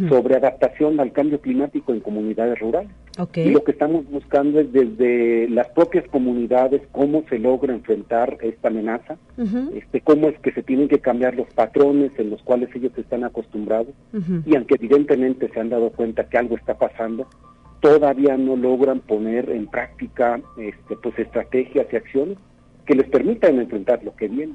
sobre adaptación al cambio climático en comunidades rurales. Y lo que estamos buscando es desde las propias comunidades cómo se logra enfrentar esta amenaza, este cómo es que se tienen que cambiar los patrones en los cuales ellos están acostumbrados y aunque evidentemente se han dado cuenta que algo está pasando, todavía no logran poner en práctica este, pues estrategias y acciones que les permitan enfrentar lo que viene.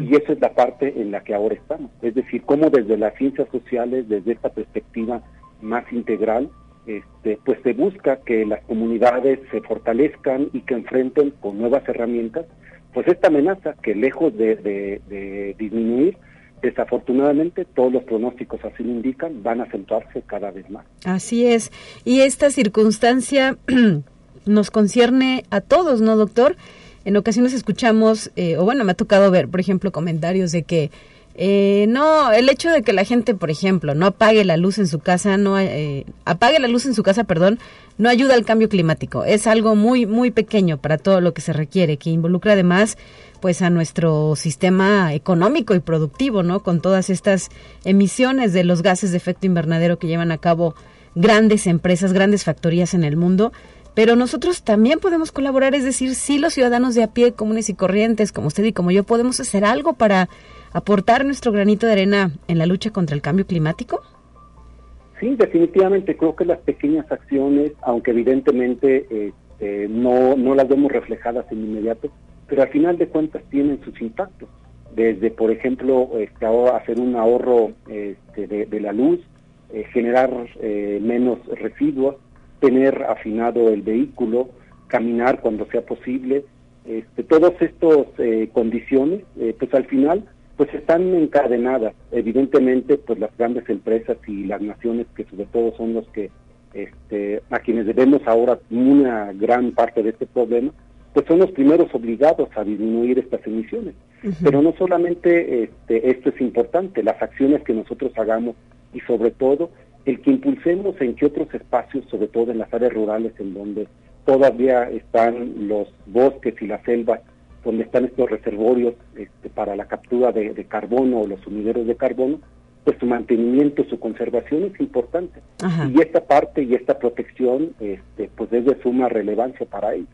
Y esa es la parte en la que ahora estamos. Es decir, cómo desde las ciencias sociales, desde esta perspectiva más integral, este, pues se busca que las comunidades se fortalezcan y que enfrenten con nuevas herramientas, pues esta amenaza que lejos de, de disminuir, desafortunadamente todos los pronósticos así lo indican, van a acentuarse cada vez más. Así es. Y esta circunstancia nos concierne a todos, ¿no, doctor? En ocasiones escuchamos, eh, o bueno, me ha tocado ver, por ejemplo, comentarios de que eh, no, el hecho de que la gente, por ejemplo, no apague la luz en su casa, no eh, apague la luz en su casa, perdón, no ayuda al cambio climático. Es algo muy, muy pequeño para todo lo que se requiere, que involucra además, pues, a nuestro sistema económico y productivo, ¿no? Con todas estas emisiones de los gases de efecto invernadero que llevan a cabo grandes empresas, grandes factorías en el mundo pero nosotros también podemos colaborar, es decir, si los ciudadanos de a pie, comunes y corrientes, como usted y como yo, podemos hacer algo para aportar nuestro granito de arena en la lucha contra el cambio climático. Sí, definitivamente creo que las pequeñas acciones, aunque evidentemente este, no, no las vemos reflejadas en inmediato, pero al final de cuentas tienen sus impactos. Desde, por ejemplo, este, hacer un ahorro este, de, la luz, eh, generar eh, menos residuos, tener afinado el vehículo, caminar cuando sea posible, este, todas estas eh, condiciones, eh, pues al final, pues están encadenadas. Evidentemente, pues las grandes empresas y las naciones que sobre todo son los que, este, a quienes debemos ahora una gran parte de este problema, pues son los primeros obligados a disminuir estas emisiones. Pero no solamente este, esto es importante, las acciones que nosotros hagamos y sobre todo el que impulsemos en que otros espacios, sobre todo en las áreas rurales en donde todavía están los bosques y las selvas, donde están estos reservorios este, para la captura de, carbono o los sumideros de carbono, pues su mantenimiento, su conservación es importante. Y esta parte y esta protección este, pues es de suma relevancia para ellos.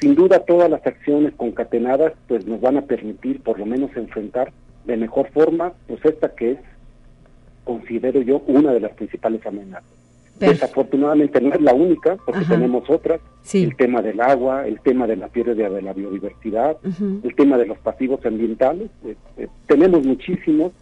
Sin duda todas las acciones concatenadas pues nos van a permitir por lo menos enfrentar de mejor forma pues esta que es considero yo una de las principales amenazas. Desafortunadamente no es la única, porque tenemos otras, el tema del agua, el tema de la pérdida de la biodiversidad, el tema de los pasivos ambientales, eh, eh, tenemos muchísimos,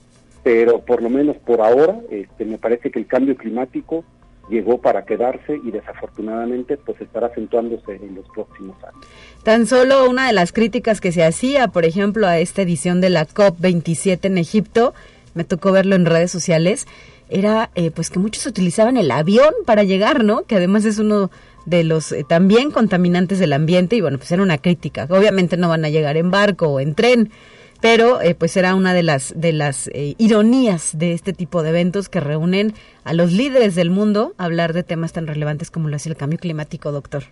pero por lo menos por ahora este, me parece que el cambio climático llegó para quedarse y desafortunadamente pues estará acentuándose en los próximos años. Tan solo una de las críticas que se hacía, por ejemplo, a esta edición de la COP27 en Egipto, me tocó verlo en redes sociales, era eh, pues que muchos utilizaban el avión para llegar, ¿no? Que además es uno de los eh, también contaminantes del ambiente y bueno, pues era una crítica. Obviamente no van a llegar en barco o en tren, pero eh, pues era una de las de las ironías de este tipo de eventos que reúnen a los líderes del mundo a hablar de temas tan relevantes como lo es el cambio climático, doctor.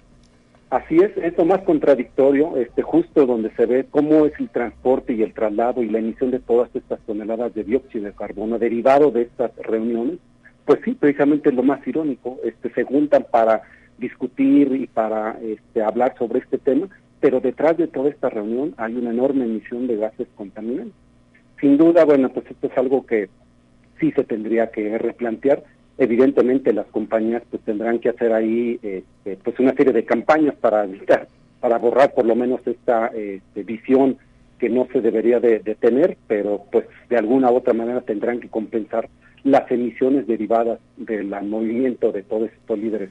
Así es, es lo más contradictorio, este, justo donde se ve cómo es el transporte y el traslado y la emisión de todas estas toneladas de dióxido de carbono derivado de estas reuniones, pues sí, precisamente es lo más irónico, este, se juntan para discutir y para este, hablar sobre este tema, pero detrás de toda esta reunión hay una enorme emisión de gases contaminantes. Sin duda, bueno, pues esto es algo que sí se tendría que replantear. Evidentemente las compañías pues tendrán que hacer ahí este, pues una serie de campañas para evitar, para borrar por lo menos esta este, visión que no se debería de, tener, pero pues de alguna u otra manera tendrán que compensar las emisiones derivadas del movimiento de todos estos líderes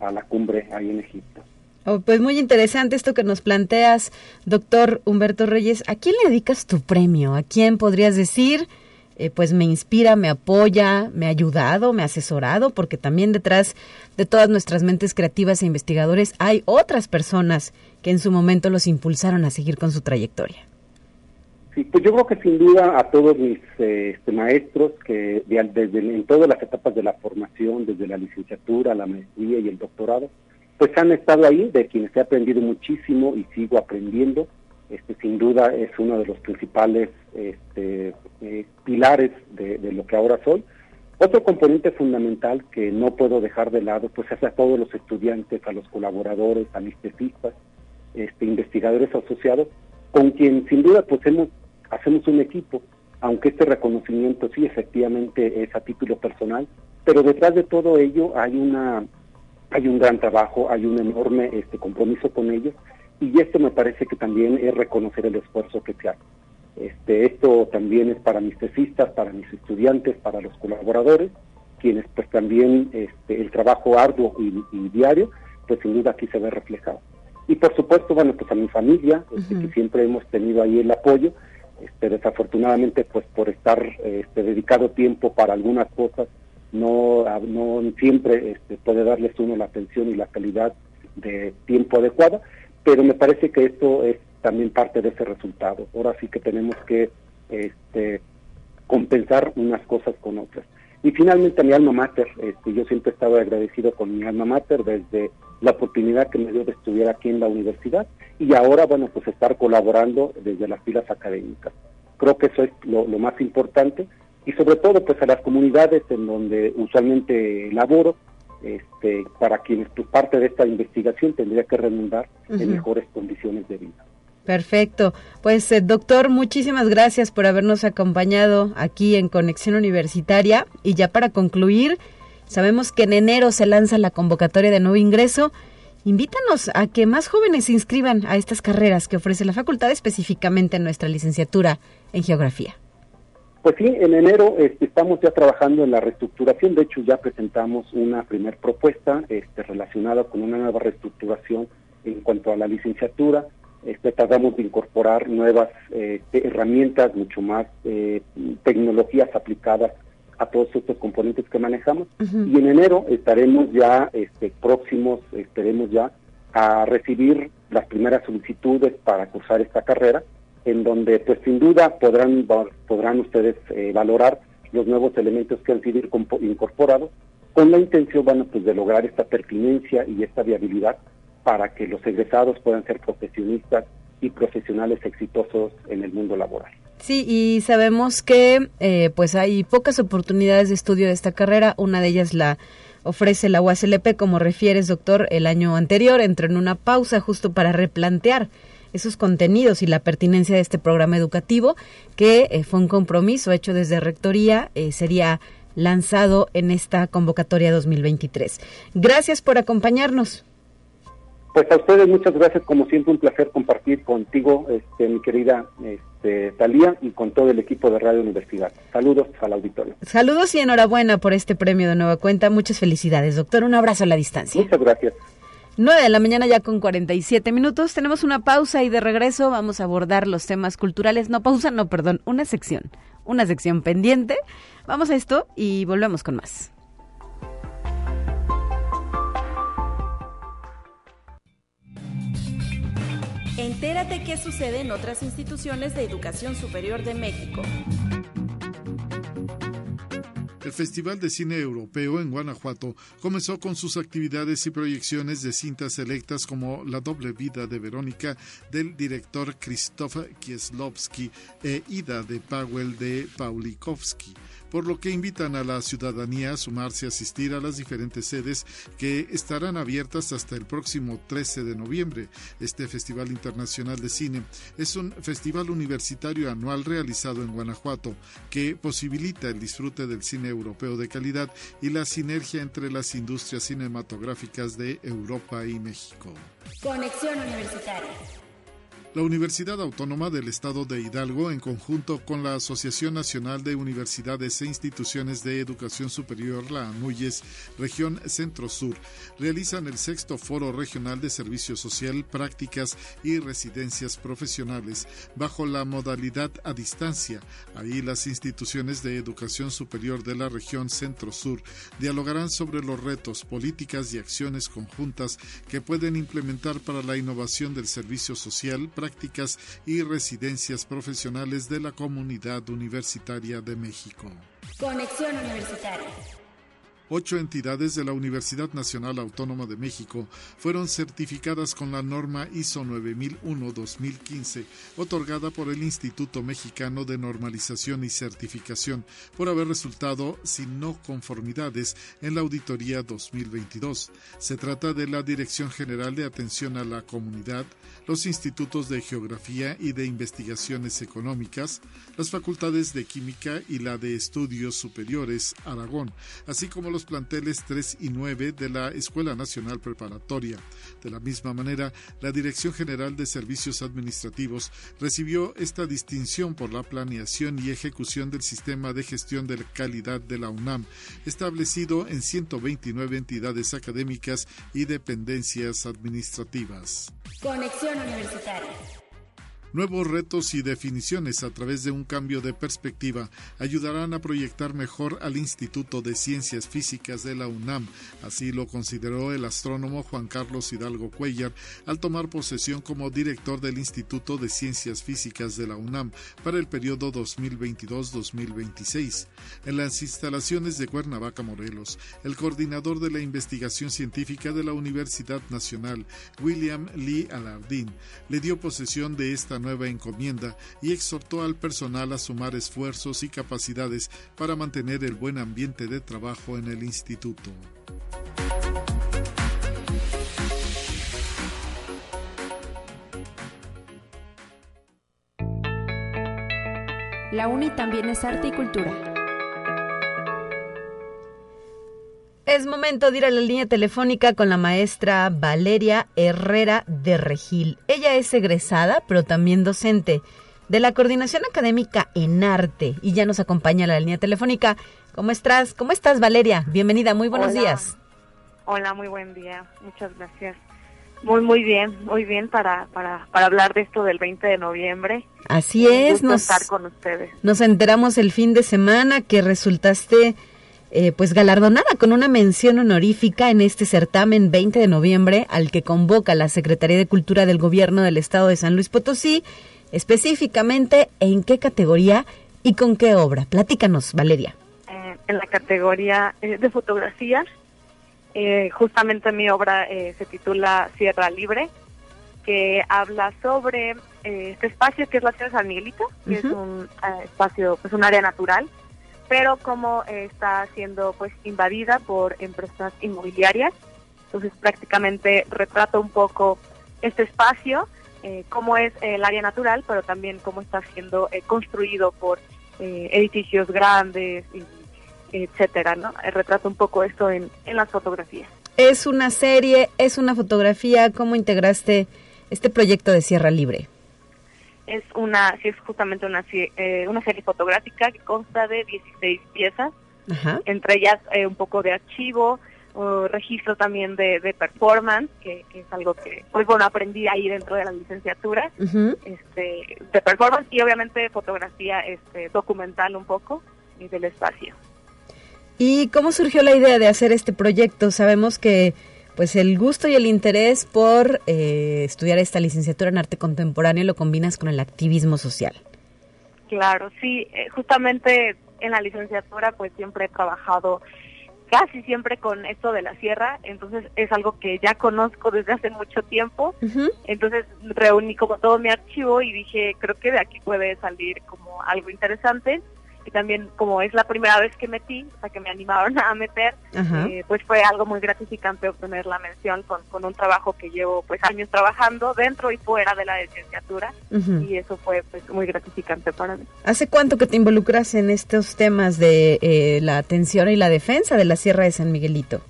a la cumbre ahí en Egipto. Oh, pues muy interesante esto que nos planteas, doctor Humberto Reyes. ¿A quién le dedicas tu premio? ¿A quién podrías decir? Eh, pues me inspira, me apoya, me ha ayudado, me ha asesorado, porque también detrás de todas nuestras mentes creativas e investigadores hay otras personas que en su momento los impulsaron a seguir con su trayectoria. Sí, pues yo creo que sin duda a todos mis eh, este, maestros que desde en todas las etapas de la formación, desde la licenciatura, la maestría y el doctorado, pues han estado ahí, de quienes he aprendido muchísimo y sigo aprendiendo. Este, sin duda es uno de los principales este, eh, pilares de, lo que ahora soy. Otro componente fundamental que no puedo dejar de lado, pues es a todos los estudiantes, a los colaboradores, a mis tesistas, este, investigadores asociados, con quien sin duda pues hemos hacemos un equipo, aunque este reconocimiento sí efectivamente es a título personal, pero detrás de todo ello hay una hay un gran trabajo, hay un enorme este compromiso con ellos y esto me parece que también es reconocer el esfuerzo que se hace. Este, esto también es para mis tesistas, para mis estudiantes, para los colaboradores, quienes pues también este, el trabajo arduo y, diario, pues sin duda aquí se ve reflejado. Y por supuesto, bueno, pues a mi familia, este, que siempre hemos tenido ahí el apoyo, este, desafortunadamente, pues por estar este, dedicado tiempo para algunas cosas, no, no siempre este, puede darles uno la atención y la calidad de tiempo adecuada, pero me parece que esto es también parte de ese resultado. Ahora sí que tenemos que este, compensar unas cosas con otras. Y finalmente mi alma mater, este, yo siempre he estado agradecido con mi alma mater desde la oportunidad que me dio de estudiar aquí en la universidad y ahora, bueno, pues estar colaborando desde las filas académicas. Creo que eso es lo, más importante y sobre todo pues a las comunidades en donde usualmente laboro, este, para quienes pues, parte de esta investigación tendría que redundar en mejores condiciones de vida. Perfecto. Pues eh, doctor, muchísimas gracias por habernos acompañado aquí en Conexión Universitaria. Y ya para concluir, sabemos que en enero se lanza la convocatoria de nuevo ingreso Invítanos a que más jóvenes se inscriban a estas carreras que ofrece la facultad, específicamente en nuestra licenciatura en geografía. Pues sí, en enero este, estamos ya trabajando en la reestructuración. De hecho, ya presentamos una primer propuesta este, relacionada con una nueva reestructuración en cuanto a la licenciatura. Este, tratamos de incorporar nuevas eh, herramientas, mucho más eh, tecnologías aplicadas a todos estos componentes que manejamos y en enero estaremos ya este, próximos, esperemos ya a recibir las primeras solicitudes para cursar esta carrera, en donde pues sin duda podrán, podrán ustedes eh, valorar los nuevos elementos que han sido incorporados con la intención bueno pues de lograr esta pertinencia y esta viabilidad para que los egresados puedan ser profesionistas y profesionales exitosos en el mundo laboral. Sí, y sabemos que eh, pues hay pocas oportunidades de estudio de esta carrera. Una de ellas la ofrece la UASLP, como refieres, doctor, el año anterior. Entró en una pausa justo para replantear esos contenidos y la pertinencia de este programa educativo, que eh, fue un compromiso hecho desde Rectoría, eh, sería lanzado en esta convocatoria 2023. Gracias por acompañarnos. Pues a ustedes muchas gracias, como siempre un placer compartir contigo, este, mi querida este, Talía, y con todo el equipo de Radio Universidad. Saludos al auditorio. Saludos y enhorabuena por este premio de nueva cuenta. Muchas felicidades, doctor. Un abrazo a la distancia. Muchas gracias. 9 de la mañana ya con 47 minutos. Tenemos una pausa y de regreso vamos a abordar los temas culturales. No pausa, no, perdón, una sección. Una sección pendiente. Vamos a esto y volvemos con más. Entérate qué sucede en otras instituciones de educación superior de México. El Festival de Cine Europeo en Guanajuato comenzó con sus actividades y proyecciones de cintas selectas como La doble vida de Verónica del director Krzysztof Kieslowski e Ida de Powell de Paulikowski por lo que invitan a la ciudadanía a sumarse a asistir a las diferentes sedes que estarán abiertas hasta el próximo 13 de noviembre. Este Festival Internacional de Cine es un festival universitario anual realizado en Guanajuato que posibilita el disfrute del cine europeo de calidad y la sinergia entre las industrias cinematográficas de Europa y México. Conexión Universitaria. La Universidad Autónoma del Estado de Hidalgo, en conjunto con la Asociación Nacional de Universidades e Instituciones de Educación Superior, la ANUYES, Región Centro-Sur, realizan el sexto Foro Regional de Servicio Social, Prácticas y Residencias Profesionales, bajo la modalidad a distancia. Ahí las instituciones de educación superior de la región Centro-Sur dialogarán sobre los retos, políticas y acciones conjuntas que pueden implementar para la innovación del servicio social, prácticas y residencias profesionales de la comunidad universitaria de México. Ocho entidades de la Universidad Nacional Autónoma de México fueron certificadas con la norma ISO 9001-2015, otorgada por el Instituto Mexicano de Normalización y Certificación, por haber resultado sin no conformidades en la auditoría 2022. Se trata de la Dirección General de Atención a la Comunidad, los institutos de Geografía y de Investigaciones Económicas, las facultades de Química y la de Estudios Superiores Aragón, así como los planteles 3 y 9 de la Escuela Nacional Preparatoria. De la misma manera, la Dirección General de Servicios Administrativos recibió esta distinción por la planeación y ejecución del sistema de gestión de calidad de la UNAM, establecido en 129 entidades académicas y dependencias administrativas. Conexión Universitaria. Nuevos retos y definiciones a través de un cambio de perspectiva ayudarán a proyectar mejor al Instituto de Ciencias Físicas de la UNAM. Así lo consideró el astrónomo Juan Carlos Hidalgo Cuellar al tomar posesión como director del Instituto de Ciencias Físicas de la UNAM para el periodo 2022-2026. En las instalaciones de Cuernavaca, Morelos, el coordinador de la investigación científica de la Universidad Nacional, William Lee Alardín, le dio posesión de esta nueva encomienda y exhortó al personal a sumar esfuerzos y capacidades para mantener el buen ambiente de trabajo en el instituto. La UNI también es arte y cultura. Es momento de ir a la línea telefónica con la maestra Valeria Herrera de Regil. Ella es egresada, pero también docente de la Coordinación Académica en Arte y ya nos acompaña a la línea telefónica. ¿Cómo estás? ¿Cómo estás, Valeria? Bienvenida, muy buenos Hola. días. Hola, muy buen día. Muchas gracias. Muy, muy bien, muy bien para, para, para hablar de esto del 20 de noviembre. Así es, gusto nos, estar con ustedes. nos enteramos el fin de semana que resultaste eh, pues galardonada con una mención honorífica en este certamen 20 de noviembre al que convoca la Secretaría de Cultura del Gobierno del Estado de San Luis Potosí, específicamente en qué categoría y con qué obra. Platícanos, Valeria. Eh, en la categoría eh, de fotografía, eh, justamente mi obra eh, se titula Sierra Libre, que habla sobre este espacio que es la Sierra San Miguelito, que es un espacio, pues un área natural, pero como eh, está siendo pues invadida por empresas inmobiliarias, entonces prácticamente retrata un poco este espacio, eh, cómo es el área natural, pero también cómo está siendo eh, construido por eh, edificios grandes, y, etcétera, ¿no? Eh, retrata un poco esto en, en las fotografías. Es una serie, es una fotografía. ¿Cómo integraste este proyecto de Sierra Libre? Es una, sí, es justamente una, eh, una serie fotográfica que consta de 16 piezas, Ajá. entre ellas eh, un poco de archivo, o registro también de, de performance, que, que es algo que, pues bueno, aprendí ahí dentro de la licenciatura, este, de performance y obviamente fotografía este, documental un poco y del espacio. ¿Y cómo surgió la idea de hacer este proyecto? Sabemos que pues el gusto y el interés por eh, estudiar esta licenciatura en arte contemporáneo lo combinas con el activismo social. Claro, sí, eh, justamente en la licenciatura pues siempre he trabajado casi siempre con esto de la sierra, entonces es algo que ya conozco desde hace mucho tiempo, entonces reuní como todo mi archivo y dije, creo que de aquí puede salir como algo interesante. Y también como es la primera vez que metí, o sea, que me animaron a meter, eh, pues fue algo muy gratificante obtener la mención con, con, un trabajo que llevo pues años trabajando dentro y fuera de la licenciatura y eso fue pues muy gratificante para mí. ¿Hace cuánto que te involucras en estos temas de eh, la atención y la defensa de la Sierra de San Miguelito?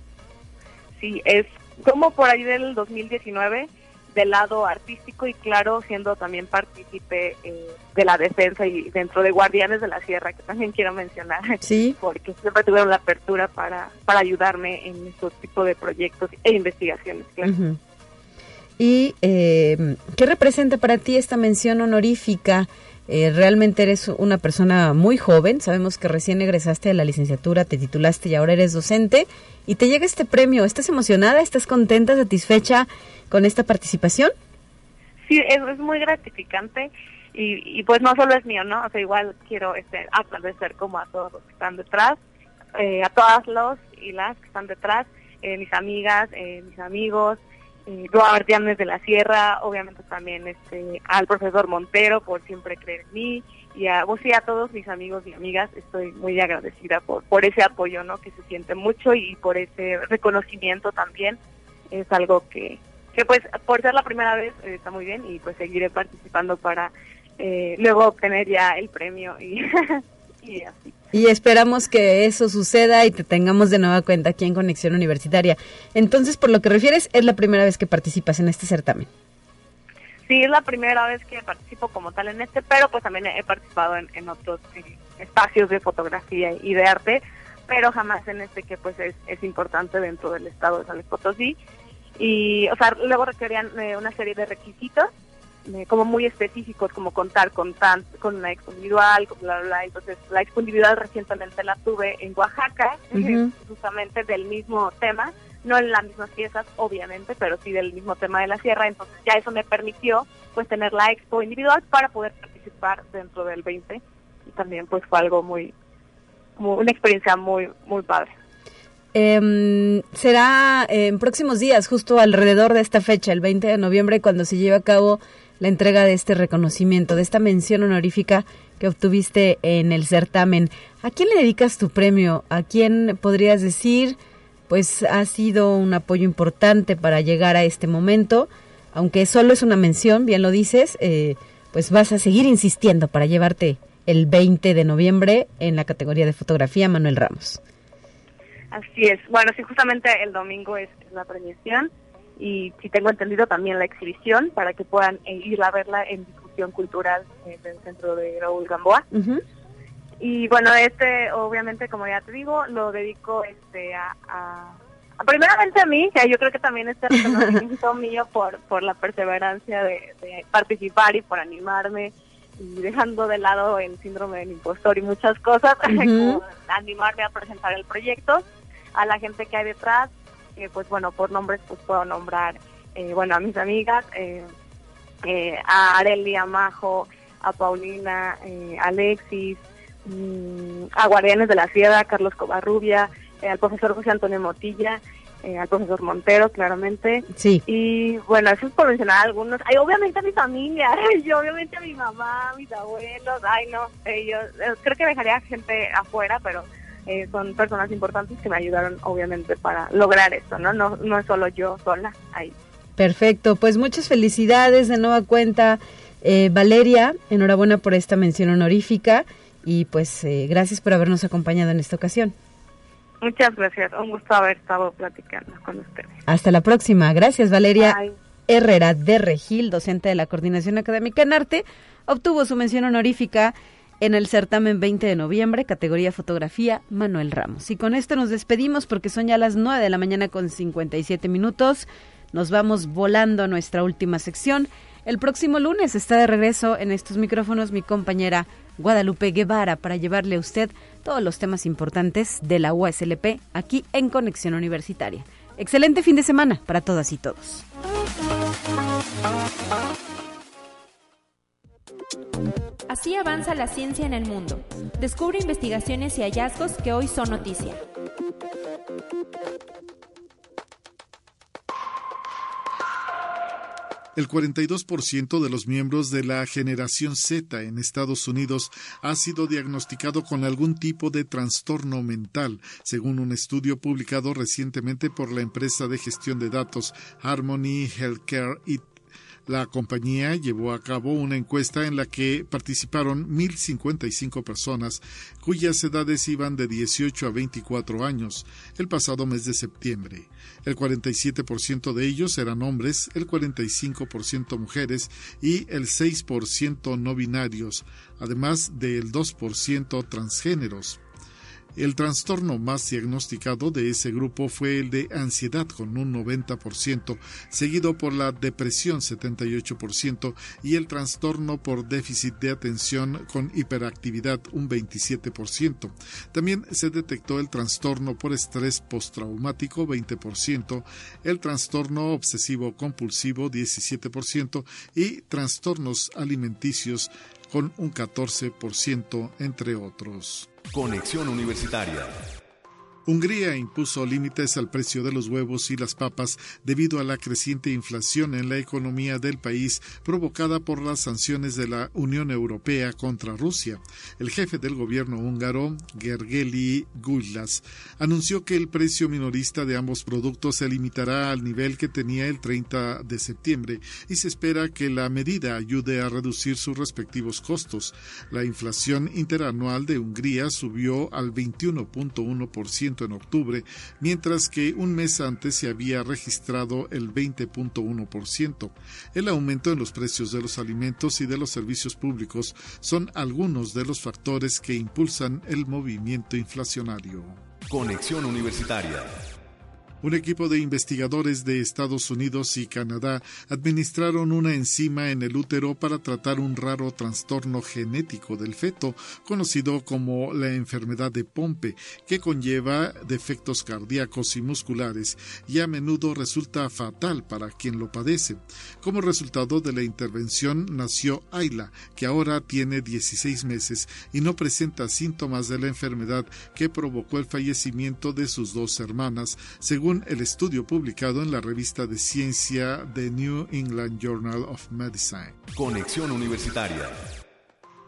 Sí, es como por ahí del 2019 del lado artístico y claro, siendo también partícipe eh, de la defensa y dentro de Guardianes de la Sierra, que también quiero mencionar, sí. porque siempre tuvieron la apertura para, para ayudarme en estos tipos de proyectos e investigaciones. ¿Y eh, qué representa para ti esta mención honorífica? Eh, realmente eres una persona muy joven, sabemos que recién egresaste de la licenciatura, te titulaste y ahora eres docente, y te llega este premio. ¿Estás emocionada? ¿Estás contenta, satisfecha con esta participación? Sí, es, muy gratificante y, y, pues no solo es mío, ¿no? O sea, igual quiero este, agradecer como a todos los que están detrás, eh, a todas los y las que están detrás, eh, mis amigas, eh, mis amigos, eh, guardianes de la sierra, obviamente también este al profesor Montero por siempre creer en mí y a vos y a todos mis amigos y amigas estoy muy agradecida por por ese apoyo, ¿no? Que se siente mucho y por ese reconocimiento también es algo que que pues por ser la primera vez eh, está muy bien y pues seguiré participando para eh, luego obtener ya el premio y, y así. Y esperamos que eso suceda y te tengamos de nueva cuenta aquí en Conexión Universitaria. Entonces, por lo que refieres, es la primera vez que participas en este certamen. Sí, es la primera vez que participo como tal en este, pero pues también he participado en, otros eh, espacios de fotografía y de arte, pero jamás en este que pues es, importante dentro del estado de San Luis Potosí. Y, o sea, luego requerían eh, una serie de requisitos eh, como muy específicos, como contar con tan, con una expo individual, bla, bla, Entonces, la expo individual recientemente la tuve en Oaxaca, justamente del mismo tema, no en las mismas piezas, obviamente, pero sí del mismo tema de la sierra. Entonces, ya eso me permitió, pues, tener la expo individual para poder participar dentro del 20. Y también, pues, fue algo muy, muy una experiencia muy, muy padre. Eh, será en próximos días, justo alrededor de esta fecha, el 20 de noviembre, cuando se lleve a cabo la entrega de este reconocimiento, de esta mención honorífica que obtuviste en el certamen. ¿A quién le dedicas tu premio? ¿A quién podrías decir, pues ha sido un apoyo importante para llegar a este momento? Aunque solo es una mención, bien lo dices, eh, pues vas a seguir insistiendo para llevarte el 20 de noviembre en la categoría de fotografía Manuel Ramos. Así es. Bueno, sí, justamente el domingo es la premiación y si tengo entendido también la exhibición para que puedan eh, ir a verla en difusión cultural eh, del centro de Raúl Gamboa. Y bueno, este obviamente como ya te digo, lo dedico este a, a, primeramente a mí, que yo creo que también este reconocimiento mío por por la perseverancia de, participar y por animarme y dejando de lado el síndrome del impostor y muchas cosas, animarme a presentar el proyecto, a la gente que hay detrás, pues bueno, por nombres pues puedo nombrar, eh, bueno, a mis amigas, eh, eh, a Areli, a Majo, a Paulina, a Alexis, mm, a Guardianes de la Sierra, a Carlos Covarrubia, al profesor José Antonio Motilla, al profesor Montero, claramente. Sí. Y bueno, eso es por mencionar algunos. Ay, obviamente a mi familia, y obviamente a mi mamá, a mis abuelos, ay no, ellos, creo que dejaría gente afuera, pero eh, son personas importantes que me ayudaron obviamente para lograr esto, ¿no? No, no es solo yo sola ahí. Perfecto, pues muchas felicidades de nueva cuenta, eh, Valeria, enhorabuena por esta mención honorífica y pues eh, gracias por habernos acompañado en esta ocasión. Muchas gracias, un gusto haber estado platicando con ustedes. Hasta la próxima, gracias Valeria. Herrera de Regil, docente de la Coordinación Académica en Arte, obtuvo su mención honorífica en el certamen 20 de noviembre, categoría fotografía, Manuel Ramos. Y con esto nos despedimos porque son ya las 9 de la mañana con 57 minutos. Nos vamos volando a nuestra última sección. El próximo lunes está de regreso en estos micrófonos mi compañera Guadalupe Guevara para llevarle a usted todos los temas importantes de la USLP aquí en Conexión Universitaria. Excelente fin de semana para todas y todos. Así avanza la ciencia en el mundo. Descubre investigaciones y hallazgos que hoy son noticia. El 42% de los miembros de la generación Z en Estados Unidos ha sido diagnosticado con algún tipo de trastorno mental, según un estudio publicado recientemente por la empresa de gestión de datos Harmony Healthcare y la compañía llevó a cabo una encuesta en la que participaron 1.055 personas cuyas edades iban de 18 a 24 años el pasado mes de septiembre. El 47% de ellos eran hombres, el 45% mujeres y el 6% no binarios, además del 2% transgéneros. El trastorno más diagnosticado de ese grupo fue el de ansiedad con un 90%, seguido por la depresión 78% y el trastorno por déficit de atención con hiperactividad un 27%. También se detectó el trastorno por estrés postraumático 20%, el trastorno obsesivo compulsivo 17% y trastornos alimenticios con un 14%, entre otros. Conexión Universitaria. Hungría impuso límites al precio de los huevos y las papas debido a la creciente inflación en la economía del país provocada por las sanciones de la Unión Europea contra Rusia. El jefe del gobierno húngaro, Gergely Gulyas, anunció que el precio minorista de ambos productos se limitará al nivel que tenía el 30 de septiembre y se espera que la medida ayude a reducir sus respectivos costos. La inflación interanual de Hungría subió al 21.1% en octubre, mientras que un mes antes se había registrado el 20.1%. El aumento en los precios de los alimentos y de los servicios públicos son algunos de los factores que impulsan el movimiento inflacionario. Conexión Universitaria un equipo de investigadores de Estados Unidos y Canadá administraron una enzima en el útero para tratar un raro trastorno genético del feto, conocido como la enfermedad de Pompe, que conlleva defectos cardíacos y musculares y a menudo resulta fatal para quien lo padece. Como resultado de la intervención nació Ayla, que ahora tiene 16 meses y no presenta síntomas de la enfermedad que provocó el fallecimiento de sus dos hermanas, según el estudio publicado en la revista de ciencia The New England Journal of Medicine. Conexión Universitaria.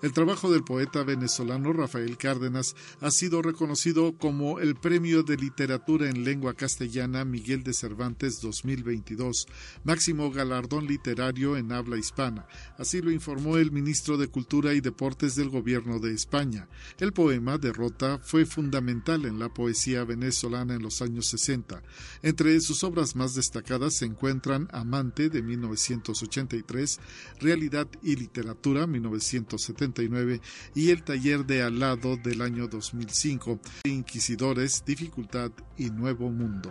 El trabajo del poeta venezolano Rafael Cárdenas ha sido reconocido como el Premio de Literatura en Lengua Castellana Miguel de Cervantes 2022, máximo galardón literario en habla hispana. Así lo informó el ministro de Cultura y Deportes del Gobierno de España. El poema Derrota fue fundamental en la poesía venezolana en los años 60. Entre sus obras más destacadas se encuentran Amante de 1983, Realidad y Literatura 1970 y el taller de al lado del año 2005, Inquisidores, Dificultad y Nuevo Mundo.